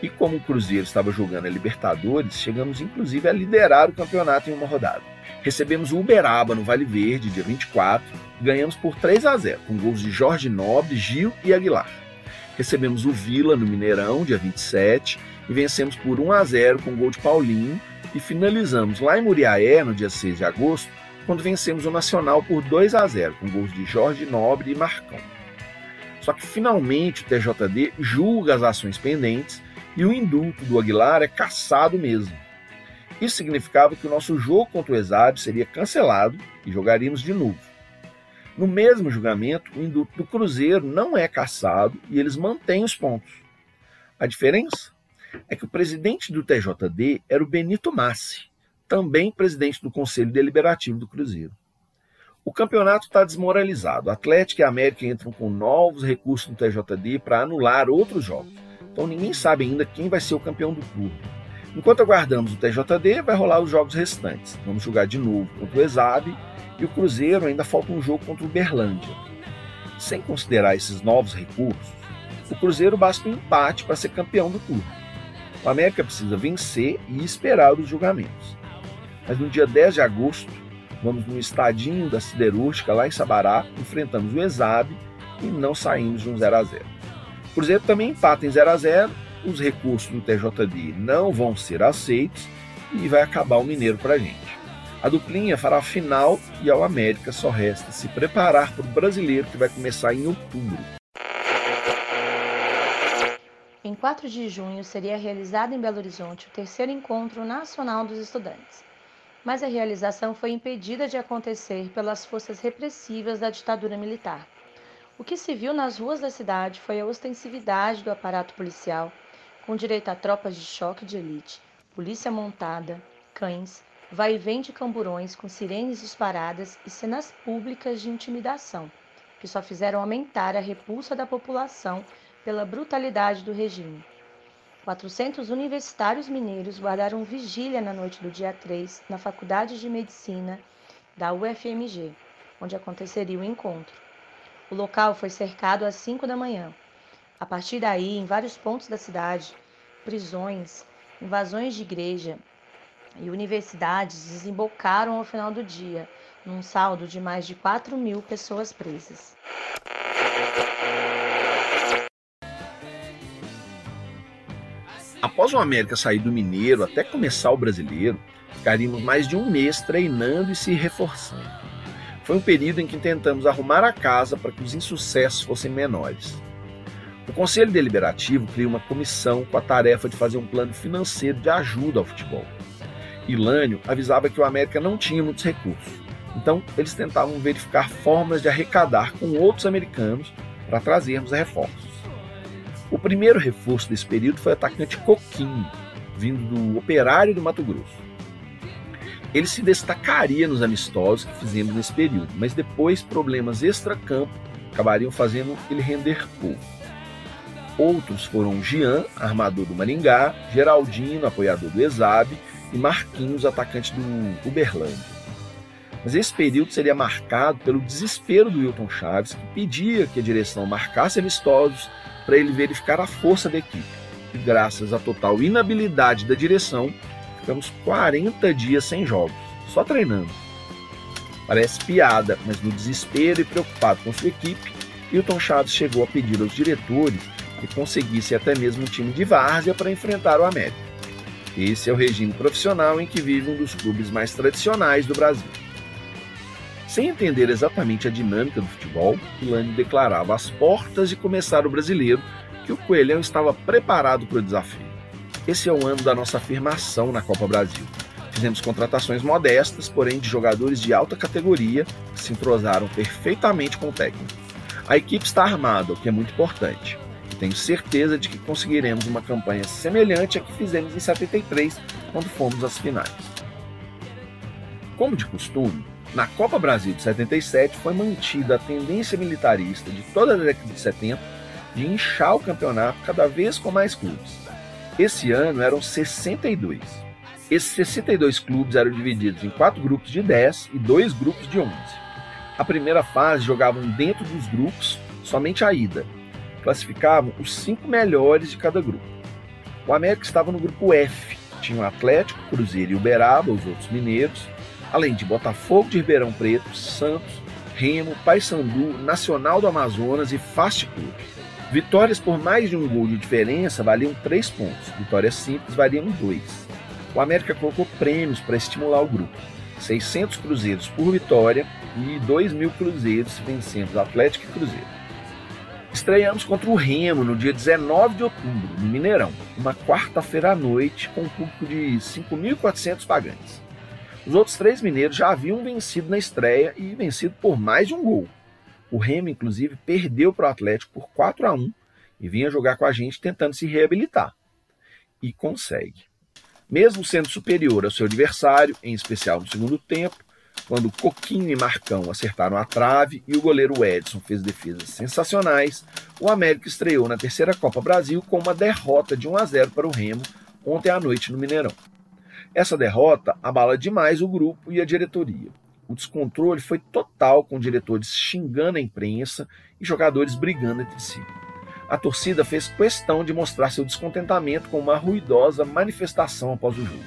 A: E como o Cruzeiro estava jogando a Libertadores, chegamos inclusive a liderar o campeonato em uma rodada. Recebemos o Uberaba no Vale Verde, dia 24, e ganhamos por 3 a 0, com gols de Jorge Nobre, Gil e Aguilar. Recebemos o Vila no Mineirão, dia 27, e vencemos por 1 a 0 com gol de Paulinho, e finalizamos lá em Muriaé, no dia 6 de agosto, quando vencemos o Nacional por 2 a 0, com gols de Jorge Nobre e Marcão. Só que finalmente o TJD julga as ações pendentes e o indulto do Aguilar é cassado mesmo. Isso significava que o nosso jogo contra o Exab seria cancelado e jogaríamos de novo. No mesmo julgamento, o indulto do Cruzeiro não é cassado e eles mantêm os pontos. A diferença é que o presidente do TJD era o Benito Massi, também presidente do Conselho Deliberativo do Cruzeiro. O campeonato está desmoralizado. Atlético e América entram com novos recursos no TJD para anular outros jogos. Então ninguém sabe ainda quem vai ser o campeão do clube. Enquanto aguardamos o TJD, vai rolar os jogos restantes. Vamos jogar de novo contra o Exab e o Cruzeiro ainda falta um jogo contra o Berlândia. Sem considerar esses novos recursos, o Cruzeiro basta um empate para ser campeão do turno. O América precisa vencer e esperar os julgamentos. Mas no dia 10 de agosto, vamos no estadinho da Siderúrgica, lá em Sabará, enfrentamos o Exab e não saímos de um 0 a 0 O Cruzeiro também empata em 0 a 0 os recursos do TJD não vão ser aceitos e vai acabar o Mineiro para a gente. A duplinha fará a final e ao América só resta se preparar para o brasileiro que vai começar em outubro.
F: Em 4 de junho seria realizado em Belo Horizonte o terceiro encontro nacional dos estudantes mas a realização foi impedida de acontecer pelas forças repressivas da ditadura militar. O que se viu nas ruas da cidade foi a ostensividade do aparato policial, com direito a tropas de choque de elite, polícia montada, cães, vai e vem de camburões com sirenes disparadas e cenas públicas de intimidação, que só fizeram aumentar a repulsa da população pela brutalidade do regime. 400 universitários mineiros guardaram vigília na noite do dia 3 na Faculdade de Medicina da UFMG, onde aconteceria o encontro. O local foi cercado às 5 da manhã. A partir daí, em vários pontos da cidade, prisões, invasões de igreja e universidades desembocaram ao final do dia, num saldo de mais de 4 mil pessoas presas.
A: Após o América sair do Mineiro até começar o Brasileiro, ficaríamos mais de um mês treinando e se reforçando. Foi um período em que tentamos arrumar a casa para que os insucessos fossem menores. O Conselho Deliberativo criou uma comissão com a tarefa de fazer um plano financeiro de ajuda ao futebol. Ilânio avisava que o América não tinha muitos recursos, então eles tentavam verificar formas de arrecadar com outros americanos para trazermos reforços. O primeiro reforço desse período foi o atacante Coquinho, vindo do Operário do Mato Grosso. Ele se destacaria nos amistosos que fizemos nesse período, mas depois problemas extra-campo acabariam fazendo ele render pouco. Outros foram Jean, armador do Maringá, Geraldino, apoiador do Exab, e Marquinhos, atacante do Uberlândia. Mas esse período seria marcado pelo desespero do Wilton Chaves, que pedia que a direção marcasse amistosos para ele verificar a força da equipe. E graças à total inabilidade da direção, ficamos 40 dias sem jogos, só treinando. Parece piada, mas no desespero e preocupado com sua equipe, Hilton Chaves chegou a pedir aos diretores que conseguisse até mesmo um time de várzea para enfrentar o América. Esse é o regime profissional em que vive um dos clubes mais tradicionais do Brasil. Sem entender exatamente a dinâmica do futebol, Ilane declarava às portas de começar o brasileiro que o Coelhão estava preparado para o desafio. Esse é o ano da nossa afirmação na Copa Brasil. Fizemos contratações modestas, porém de jogadores de alta categoria que se entrosaram perfeitamente com o técnico. A equipe está armada, o que é muito importante. Tenho certeza de que conseguiremos uma campanha semelhante à que fizemos em 73, quando fomos às finais. Como de costume, na Copa Brasil de 77 foi mantida a tendência militarista de toda a década de 70 de inchar o campeonato cada vez com mais clubes. Esse ano eram 62. Esses 62 clubes eram divididos em quatro grupos de 10 e dois grupos de 11. A primeira fase jogavam dentro dos grupos somente a ida. Classificavam os cinco melhores de cada grupo. O América estava no grupo F, tinha o Atlético, Cruzeiro e Uberaba, os outros mineiros, além de Botafogo de Ribeirão Preto, Santos, Remo, Paysandu, Nacional do Amazonas e Fast Club. Vitórias por mais de um gol de diferença valiam 3 pontos, vitórias simples valiam 2. O América colocou prêmios para estimular o grupo. 600 cruzeiros por vitória e 2 mil cruzeiros vencendo o Atlético e Cruzeiro. Estreamos contra o Remo no dia 19 de outubro, no Mineirão, uma quarta-feira à noite, com um público de 5.400 pagantes. Os outros três mineiros já haviam vencido na estreia e vencido por mais de um gol. O Remo, inclusive, perdeu para o Atlético por 4 a 1 e vinha jogar com a gente tentando se reabilitar. E consegue. Mesmo sendo superior ao seu adversário, em especial no segundo tempo, quando Coquinho e Marcão acertaram a trave e o goleiro Edson fez defesas sensacionais, o América estreou na terceira Copa Brasil com uma derrota de 1 a 0 para o Remo ontem à noite no Mineirão. Essa derrota abala demais o grupo e a diretoria. O descontrole foi total, com diretores xingando a imprensa e jogadores brigando entre si. A torcida fez questão de mostrar seu descontentamento com uma ruidosa manifestação após o jogo.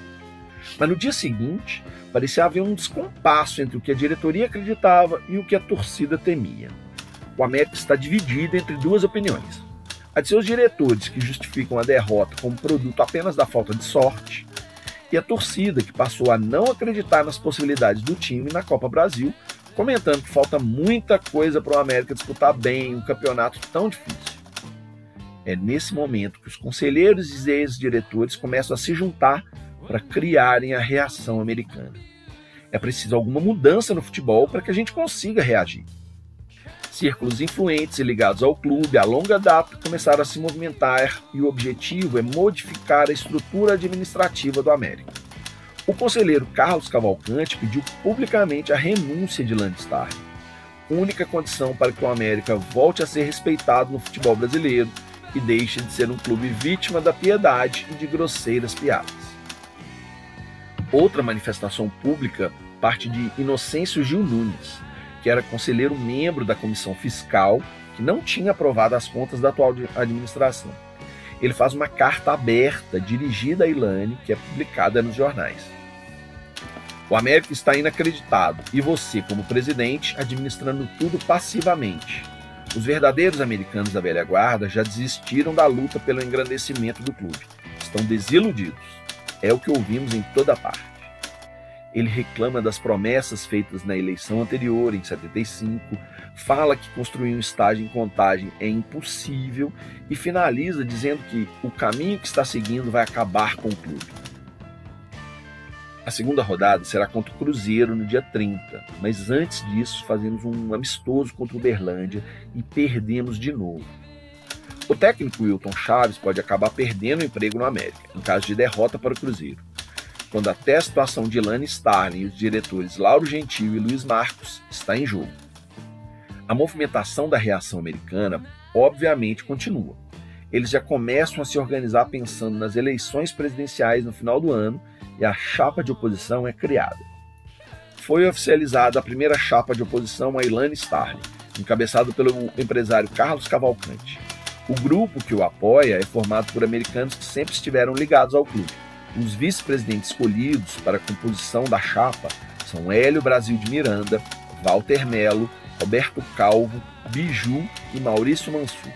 A: Mas no dia seguinte, parecia haver um descompasso entre o que a diretoria acreditava e o que a torcida temia. O América está dividido entre duas opiniões. A de seus diretores, que justificam a derrota como produto apenas da falta de sorte, e a torcida, que passou a não acreditar nas possibilidades do time na Copa Brasil, comentando que falta muita coisa para o América disputar bem um campeonato tão difícil. É nesse momento que os conselheiros e ex-diretores começam a se juntar para criarem a reação americana. É preciso alguma mudança no futebol para que a gente consiga reagir. Círculos influentes e ligados ao clube a longa data começaram a se movimentar e o objetivo é modificar a estrutura administrativa do América. O conselheiro Carlos Cavalcante pediu publicamente a renúncia de Landestar, única condição para que o América volte a ser respeitado no futebol brasileiro e deixe de ser um clube vítima da piedade e de grosseiras piadas. Outra manifestação pública parte de Inocêncio Gil Nunes, que era conselheiro membro da comissão fiscal, que não tinha aprovado as contas da atual administração. Ele faz uma carta aberta dirigida a Ilane, que é publicada nos jornais. O América está inacreditado e você, como presidente, administrando tudo passivamente. Os verdadeiros americanos da velha guarda já desistiram da luta pelo engrandecimento do clube. Estão desiludidos. É o que ouvimos em toda parte. Ele reclama das promessas feitas na eleição anterior, em 75, fala que construir um estádio em contagem é impossível e finaliza dizendo que o caminho que está seguindo vai acabar com o clube. A segunda rodada será contra o Cruzeiro no dia 30, mas antes disso fazemos um amistoso contra o Uberlândia e perdemos de novo. O técnico Wilton Chaves pode acabar perdendo o emprego no América, em caso de derrota para o Cruzeiro quando até a situação de Lani Starling e os diretores Lauro Gentil e Luiz Marcos está em jogo. A movimentação da reação americana, obviamente, continua. Eles já começam a se organizar pensando nas eleições presidenciais no final do ano e a chapa de oposição é criada. Foi oficializada a primeira chapa de oposição a Ilane Starling, encabeçado pelo empresário Carlos Cavalcante. O grupo que o apoia é formado por americanos que sempre estiveram ligados ao clube os vice-presidentes escolhidos para a composição da chapa são Hélio Brasil de Miranda, Walter Melo, Roberto Calvo, Biju e Maurício Mansur.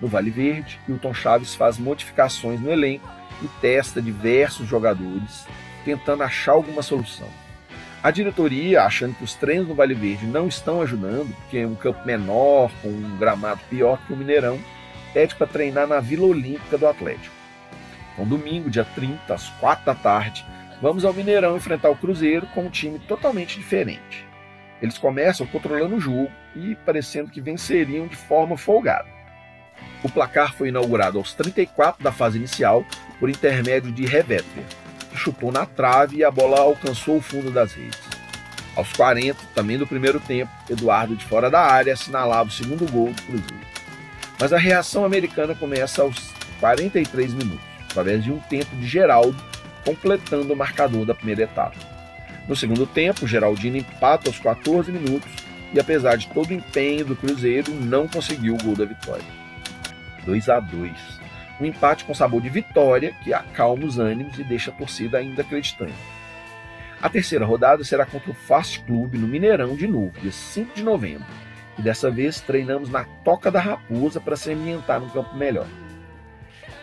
A: No Vale Verde, Hilton Chaves faz modificações no elenco e testa diversos jogadores, tentando achar alguma solução. A diretoria, achando que os treinos no Vale Verde não estão ajudando, porque é um campo menor, com um gramado pior que o Mineirão, pede para treinar na Vila Olímpica do Atlético. Então, domingo, dia 30, às 4 da tarde, vamos ao Mineirão enfrentar o Cruzeiro com um time totalmente diferente. Eles começam controlando o jogo e parecendo que venceriam de forma folgada. O placar foi inaugurado aos 34 da fase inicial por intermédio de Revétria, que chutou na trave e a bola alcançou o fundo das redes. Aos 40, também do primeiro tempo, Eduardo de fora da área assinalava o segundo gol do Cruzeiro. Mas a reação americana começa aos 43 minutos através de um tempo de Geraldo, completando o marcador da primeira etapa. No segundo tempo, Geraldino empata aos 14 minutos e, apesar de todo o empenho do Cruzeiro, não conseguiu o gol da vitória. 2 a 2 Um empate com sabor de vitória que acalma os ânimos e deixa a torcida ainda acreditando. A terceira rodada será contra o Fast Club no Mineirão de novo, dia 5 de novembro. E dessa vez treinamos na Toca da Raposa para se ambientar num campo melhor.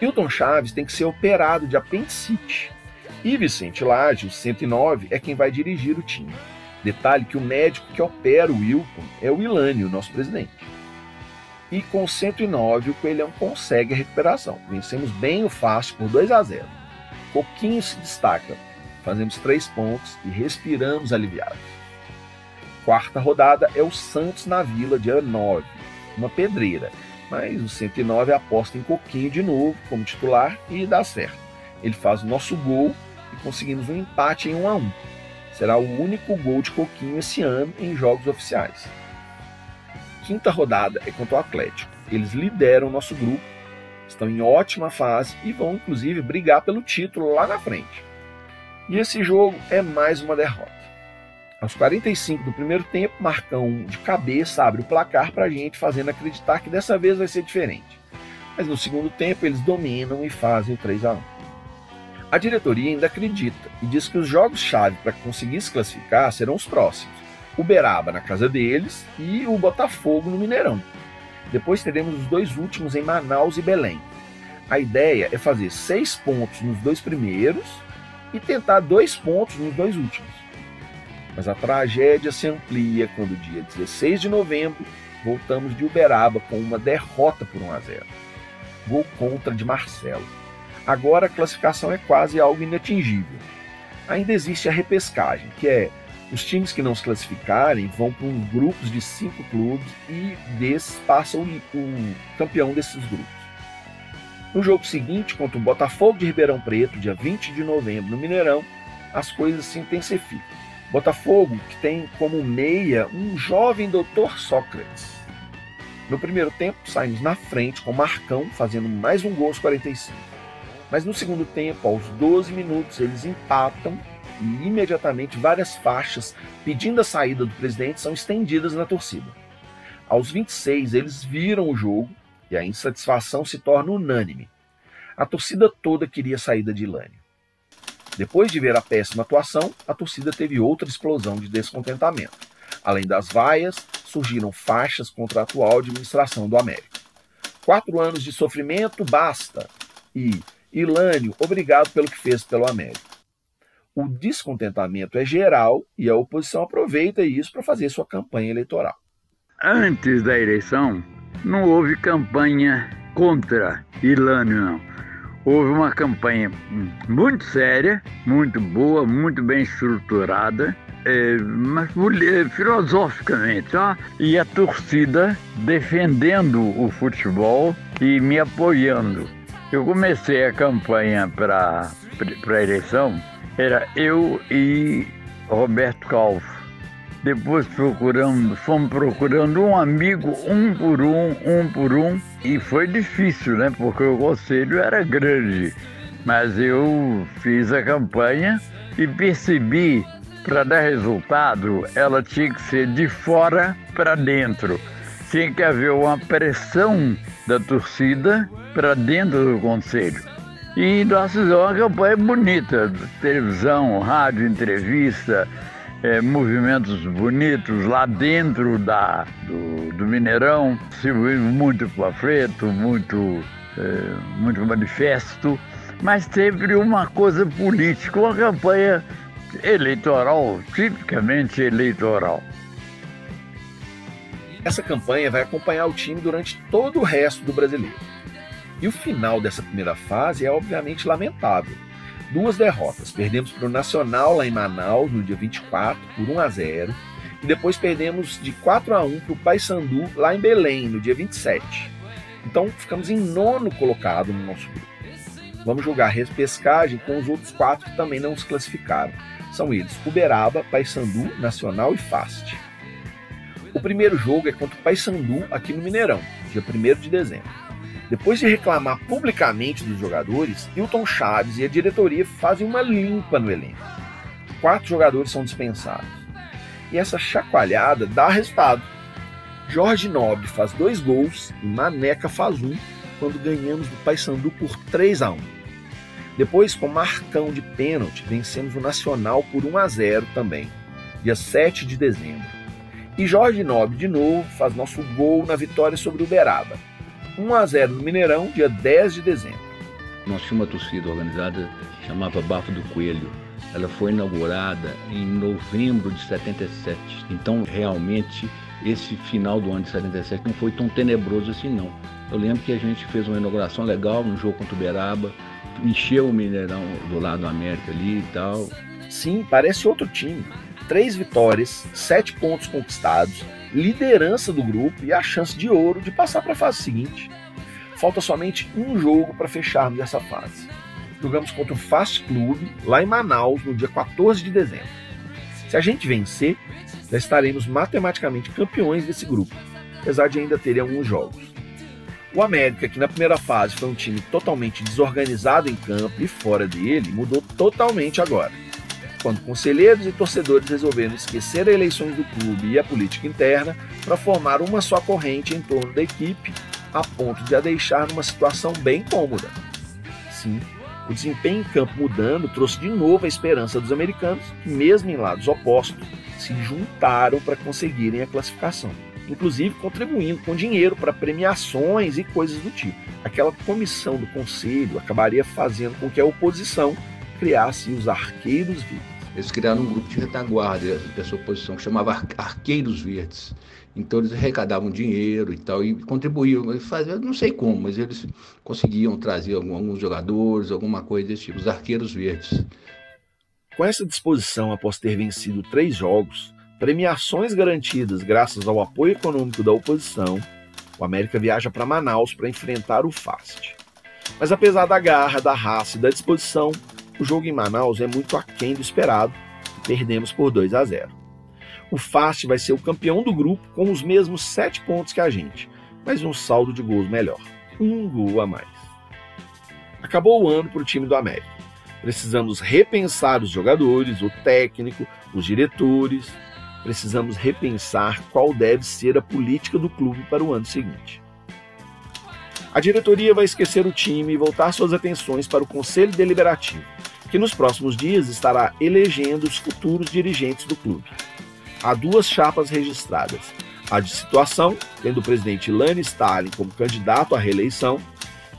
A: Hilton Chaves tem que ser operado de apendicite E Vicente Laje, o 109, é quem vai dirigir o time. Detalhe que o médico que opera o Wilton é o Ilânio, nosso presidente. E com 109, o Coelhão consegue a recuperação. Vencemos bem o fácil por 2 a 0. Coquinho se destaca. Fazemos três pontos e respiramos aliviados. Quarta rodada é o Santos na Vila, dia 9. Uma pedreira. Mas o 109 aposta em Coquinho de novo como titular e dá certo. Ele faz o nosso gol e conseguimos um empate em 1 a 1. Será o único gol de Coquinho esse ano em jogos oficiais. Quinta rodada é contra o Atlético. Eles lideram o nosso grupo, estão em ótima fase e vão inclusive brigar pelo título lá na frente. E esse jogo é mais uma derrota. Aos 45 do primeiro tempo, Marcão de cabeça abre o placar para a gente, fazendo acreditar que dessa vez vai ser diferente. Mas no segundo tempo eles dominam e fazem o 3 a 1. A diretoria ainda acredita e diz que os jogos-chave para conseguir se classificar serão os próximos: Uberaba na casa deles e o Botafogo no Mineirão. Depois teremos os dois últimos em Manaus e Belém. A ideia é fazer seis pontos nos dois primeiros e tentar dois pontos nos dois últimos. Mas a tragédia se amplia quando, dia 16 de novembro, voltamos de Uberaba com uma derrota por 1 a 0. Gol contra de Marcelo. Agora a classificação é quase algo inatingível. Ainda existe a repescagem, que é os times que não se classificarem vão para uns grupos de cinco clubes e desses passam o campeão desses grupos. No jogo seguinte, contra o Botafogo de Ribeirão Preto, dia 20 de novembro, no Mineirão, as coisas se intensificam. Botafogo, que tem como meia um jovem doutor Sócrates. No primeiro tempo, saímos na frente com Marcão fazendo mais um gol aos 45. Mas no segundo tempo, aos 12 minutos, eles empatam e imediatamente várias faixas pedindo a saída do presidente são estendidas na torcida. Aos 26, eles viram o jogo e a insatisfação se torna unânime. A torcida toda queria a saída de Ilânio. Depois de ver a péssima atuação, a torcida teve outra explosão de descontentamento. Além das vaias, surgiram faixas contra a atual administração do América. Quatro anos de sofrimento basta e Ilânio, obrigado pelo que fez pelo América. O descontentamento é geral e a oposição aproveita isso para fazer sua campanha eleitoral.
J: Antes da eleição, não houve campanha contra Ilânio, não. Houve uma campanha muito séria, muito boa, muito bem estruturada, é, mas filosoficamente, ó, e a torcida defendendo o futebol e me apoiando. Eu comecei a campanha para a eleição, era eu e Roberto Calvo. Depois procuramos, fomos procurando um amigo, um por um, um por um, e foi difícil, né? Porque o conselho era grande. Mas eu fiz a campanha e percebi, para dar resultado, ela tinha que ser de fora para dentro. Tinha que haver uma pressão da torcida para dentro do conselho. E nós fizemos uma campanha bonita, televisão, rádio, entrevista, é, movimentos bonitos lá dentro da, do, do Mineirão, muito panfleto, muito, é, muito manifesto, mas sempre uma coisa política, uma campanha eleitoral, tipicamente eleitoral.
A: Essa campanha vai acompanhar o time durante todo o resto do brasileiro. E o final dessa primeira fase é obviamente lamentável. Duas derrotas. Perdemos para o Nacional lá em Manaus no dia 24 por 1 a 0 e depois perdemos de 4 a 1 para o Paysandu lá em Belém no dia 27. Então ficamos em nono colocado no nosso grupo. Vamos jogar repescagem com os outros quatro que também não se classificaram. São eles Uberaba, Paysandu, Nacional e Fast. O primeiro jogo é contra o Paysandu aqui no Mineirão, dia 1 de dezembro. Depois de reclamar publicamente dos jogadores, Hilton Chaves e a diretoria fazem uma limpa no elenco. Quatro jogadores são dispensados. E essa chacoalhada dá resultado. Jorge Nobre faz dois gols e Maneca faz um quando ganhamos do Paysandu por 3 a 1. Depois, com Marcão de pênalti, vencemos o Nacional por 1 a 0 também, dia 7 de dezembro. E Jorge Nobre de novo faz nosso gol na vitória sobre o Uberaba. 1 a 0 no Mineirão, dia 10 de dezembro.
E: Nós tínhamos uma torcida organizada chamava Bafo do Coelho. Ela foi inaugurada em novembro de 77. Então, realmente, esse final do ano de 77 não foi tão tenebroso assim, não. Eu lembro que a gente fez uma inauguração legal no jogo contra o Uberaba, encheu o Mineirão do lado do América ali e tal.
A: Sim, parece outro time. Três vitórias, sete pontos conquistados, liderança do grupo e a chance de ouro de passar para a fase seguinte. Falta somente um jogo para fecharmos essa fase. Jogamos contra o Fast Club lá em Manaus no dia 14 de dezembro. Se a gente vencer, já estaremos matematicamente campeões desse grupo, apesar de ainda ter alguns jogos. O América, que na primeira fase foi um time totalmente desorganizado em campo e fora dele, mudou totalmente agora. Quando conselheiros e torcedores resolveram esquecer as eleições do clube e a política interna para formar uma só corrente em torno da equipe, a ponto de a deixar numa situação bem cômoda. Sim, o desempenho em campo mudando trouxe de novo a esperança dos americanos, que, mesmo em lados opostos, se juntaram para conseguirem a classificação inclusive contribuindo com dinheiro para premiações e coisas do tipo. Aquela comissão do conselho acabaria fazendo com que a oposição criasse os arqueiros verdes.
E: Eles criaram um grupo de retaguarda dessa oposição que chamava Arqueiros Verdes. Então eles arrecadavam dinheiro e tal e contribuíam. Faziam, não sei como, mas eles conseguiam trazer alguns jogadores, alguma coisa desse tipo, os Arqueiros Verdes.
A: Com essa disposição, após ter vencido três jogos, premiações garantidas graças ao apoio econômico da oposição, o América viaja para Manaus para enfrentar o FAST. Mas apesar da garra, da raça e da disposição, o jogo em Manaus é muito aquém do esperado perdemos por 2 a 0. O FAST vai ser o campeão do grupo com os mesmos 7 pontos que a gente, mas um saldo de gols melhor. Um gol a mais. Acabou o ano para o time do América. Precisamos repensar os jogadores, o técnico, os diretores, precisamos repensar qual deve ser a política do clube para o ano seguinte. A diretoria vai esquecer o time e voltar suas atenções para o Conselho Deliberativo, que nos próximos dias estará elegendo os futuros dirigentes do clube. Há duas chapas registradas: a de situação, tendo o presidente Lani Stalin como candidato à reeleição,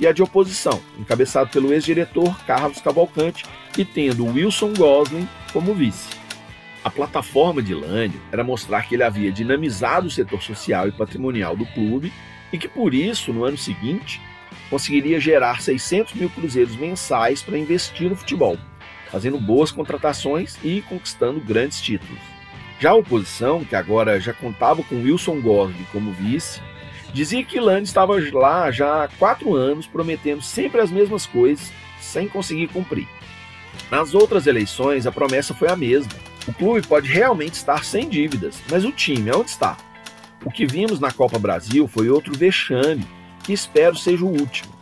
A: e a de oposição, encabeçado pelo ex-diretor Carlos Cavalcante e tendo Wilson Gosling como vice. A plataforma de Lânio era mostrar que ele havia dinamizado o setor social e patrimonial do clube e que, por isso, no ano seguinte, conseguiria gerar 600 mil cruzeiros mensais para investir no futebol, fazendo boas contratações e conquistando grandes títulos. Já a oposição, que agora já contava com Wilson Gosling como vice, dizia que Lane estava lá já há quatro anos prometendo sempre as mesmas coisas sem conseguir cumprir. Nas outras eleições, a promessa foi a mesma o clube pode realmente estar sem dívidas, mas o time, onde está? O que vimos na Copa Brasil foi outro vexame, que espero seja o último.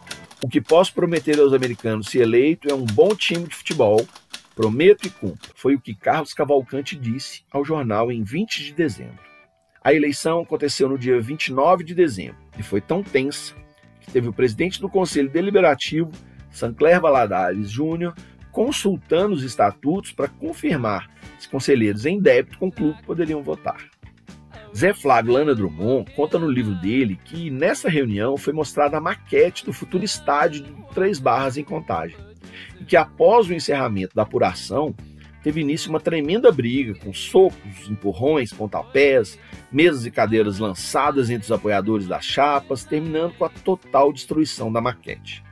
A: O que posso prometer aos americanos se eleito é um bom time de futebol, prometo e cumpro. Foi o que Carlos Cavalcante disse ao jornal em 20 de dezembro. A eleição aconteceu no dia 29 de dezembro e foi tão tensa que teve o presidente do Conselho Deliberativo, Sancler Valadares Júnior, consultando os estatutos para confirmar se conselheiros em débito com o clube poderiam votar. Zé Flávio Lana Drummond conta no livro dele que nessa reunião foi mostrada a maquete do futuro estádio de Três Barras em Contagem, e que após o encerramento da apuração teve início uma tremenda briga com socos, empurrões, pontapés, mesas e cadeiras lançadas entre os apoiadores das chapas, terminando com a total destruição da maquete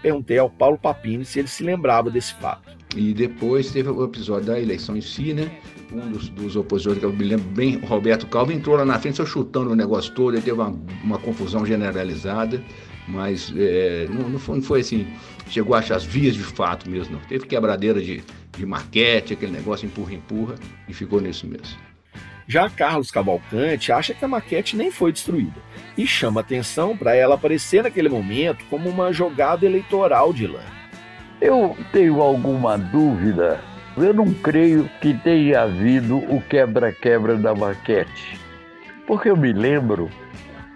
A: perguntei ao Paulo Papini se ele se lembrava desse fato.
E: E depois teve o episódio da eleição em si, né? Um dos, dos opositores, que eu me lembro bem, o Roberto Calvo, entrou lá na frente, só chutando o negócio todo, e teve uma, uma confusão generalizada, mas é, não, não, foi, não, foi, assim, chegou a achar as vias de fato mesmo, não. Teve quebradeira de, de maquete, aquele negócio empurra-empurra, e ficou nisso mesmo.
A: Já Carlos Cavalcante acha que a maquete nem foi destruída e chama atenção para ela aparecer naquele momento como uma jogada eleitoral de Lã.
J: Eu tenho alguma dúvida. Eu não creio que tenha havido o quebra-quebra da maquete, porque eu me lembro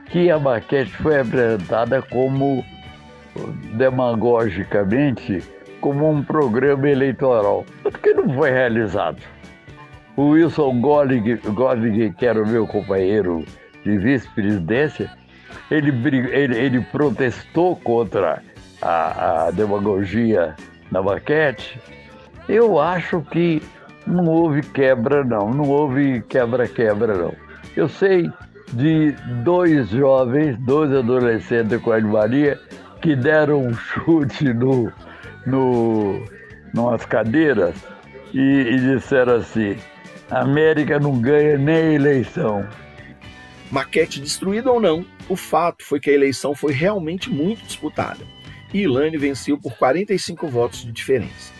J: que a maquete foi apresentada como demagogicamente como um programa eleitoral, que não foi realizado. O Wilson Gollig, que era o meu companheiro de vice-presidência, ele, ele, ele protestou contra a, a demagogia na maquete, eu acho que não houve quebra, não. Não houve quebra-quebra, não. Eu sei de dois jovens, dois adolescentes com a Maria, que deram um chute no, no, cadeiras e, e disseram assim: América não ganha nem eleição.
A: Maquete destruída ou não, o fato foi que a eleição foi realmente muito disputada. E Ilane venceu por 45 votos de diferença.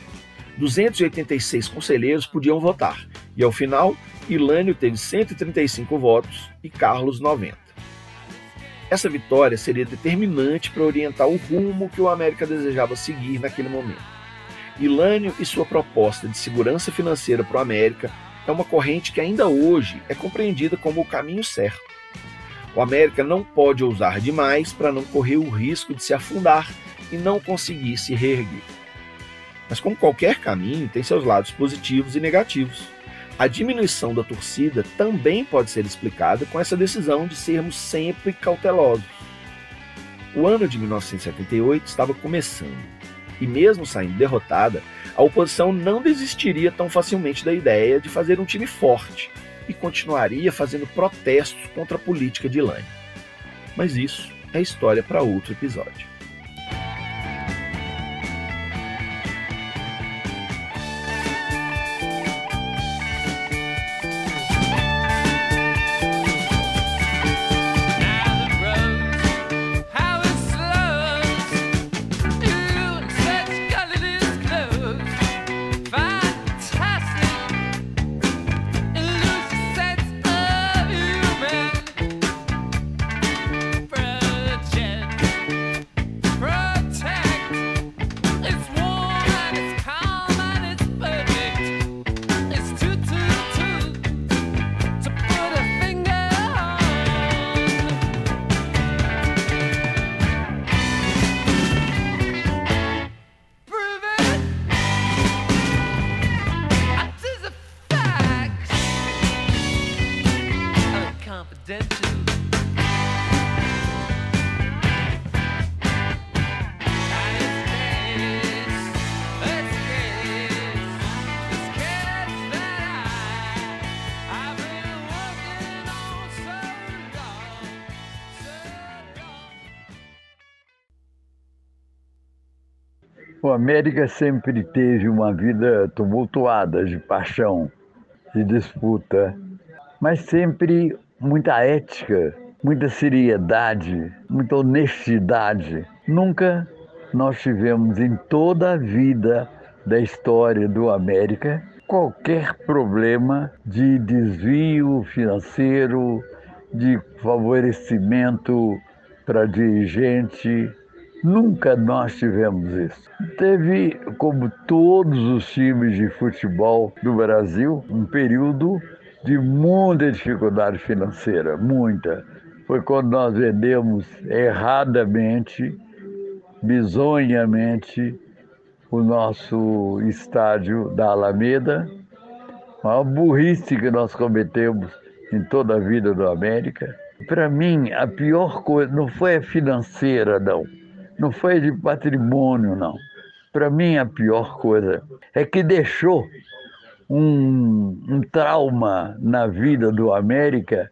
A: 286 conselheiros podiam votar, e ao final, Ilânio teve 135 votos e Carlos 90. Essa vitória seria determinante para orientar o rumo que o América desejava seguir naquele momento. Ilânio e sua proposta de segurança financeira para o América é uma corrente que ainda hoje é compreendida como o caminho certo. O América não pode ousar demais para não correr o risco de se afundar e não conseguir se reerguer. Mas como qualquer caminho, tem seus lados positivos e negativos. A diminuição da torcida também pode ser explicada com essa decisão de sermos sempre cautelosos. O ano de 1978 estava começando, e mesmo saindo derrotada, a oposição não desistiria tão facilmente da ideia de fazer um time forte e continuaria fazendo protestos contra a política de Lane. Mas isso é história para outro episódio.
J: América sempre teve uma vida tumultuada de paixão, de disputa, mas sempre muita ética, muita seriedade, muita honestidade. Nunca nós tivemos em toda a vida da história do América qualquer problema de desvio financeiro, de favorecimento para dirigente, Nunca nós tivemos isso. Teve, como todos os times de futebol do Brasil, um período de muita dificuldade financeira, muita. Foi quando nós vendemos erradamente, bizonhamente, o nosso estádio da Alameda, uma burrice que nós cometemos em toda a vida do América. Para mim, a pior coisa não foi a financeira, não não foi de patrimônio, não. Para mim, a pior coisa é que deixou um, um trauma na vida do América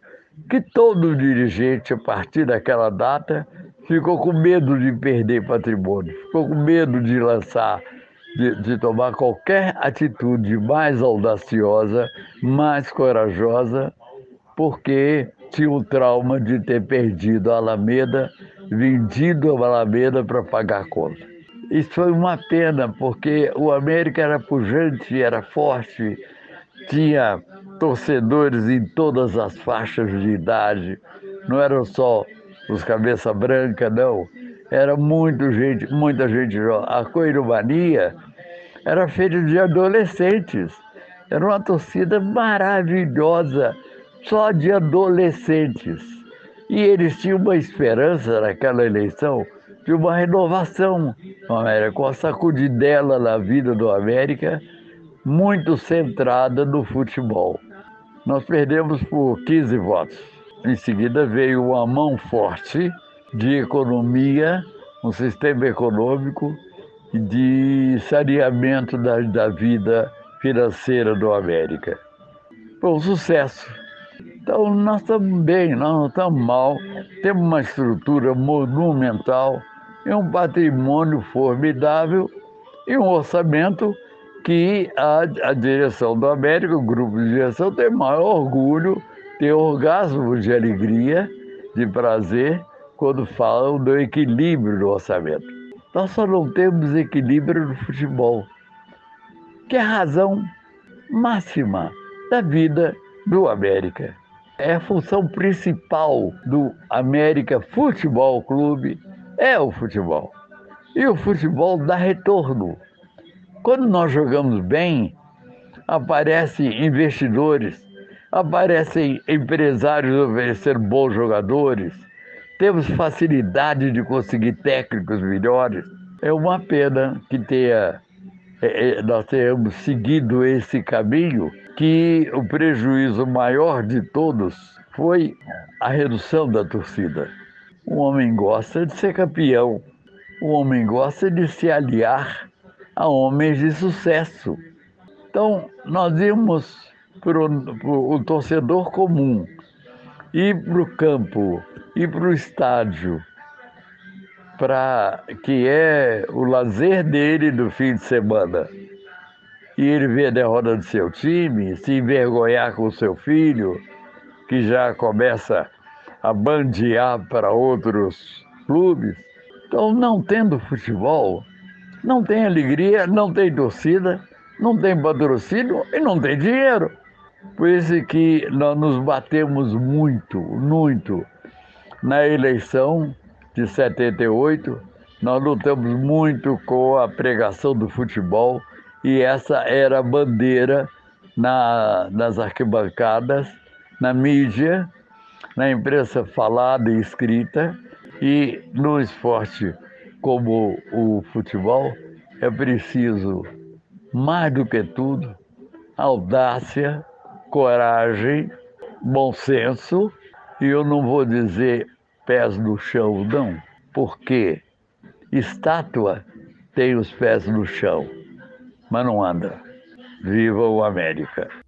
J: que todo dirigente, a partir daquela data, ficou com medo de perder patrimônio, ficou com medo de lançar, de, de, tomar qualquer atitude mais audaciosa, mais corajosa, porque tinha o trauma de ter perdido a Alameda vendido a Alameda para pagar a conta. Isso foi uma pena, porque o América era pujante, era forte, tinha torcedores em todas as faixas de idade, não eram só os cabeça branca, não. Era muito gente, muita gente. A Coiromania era feita de adolescentes. Era uma torcida maravilhosa, só de adolescentes. E eles tinham uma esperança naquela eleição de uma renovação no América, com a sacudidela na vida do América muito centrada no futebol. Nós perdemos por 15 votos. Em seguida veio uma mão forte de economia um sistema econômico de saneamento da, da vida financeira do América. Foi um sucesso. Então, nós estamos bem, nós não estamos mal, temos uma estrutura monumental e um patrimônio formidável e um orçamento que a, a direção do América, o grupo de direção, tem maior orgulho, tem orgasmo de alegria, de prazer, quando falam do equilíbrio do orçamento. Nós só não temos equilíbrio no futebol, que é a razão máxima da vida do América. É a função principal do América Futebol Clube, é o futebol. E o futebol dá retorno. Quando nós jogamos bem, aparecem investidores, aparecem empresários oferecendo bons jogadores, temos facilidade de conseguir técnicos melhores. É uma pena que tenha, nós tenhamos seguido esse caminho, que o prejuízo maior de todos foi a redução da torcida. O homem gosta de ser campeão, o homem gosta de se aliar a homens de sucesso. Então, nós íamos para o torcedor comum, ir para o campo ir para o estádio, para que é o lazer dele do fim de semana, e ele ver a derrota do seu time, se envergonhar com o seu filho, que já começa a bandear para outros clubes. Então, não tendo futebol, não tem alegria, não tem torcida, não tem patrocínio e não tem dinheiro. Por isso que nós nos batemos muito, muito na eleição de 78, nós lutamos muito com a pregação do futebol e essa era a bandeira na, nas arquibancadas, na mídia, na imprensa falada e escrita. E no esporte como o futebol, é preciso, mais do que tudo, audácia, coragem, bom senso, e eu não vou dizer pés no chão, não, porque estátua tem os pés no chão, mas não anda. Viva o América!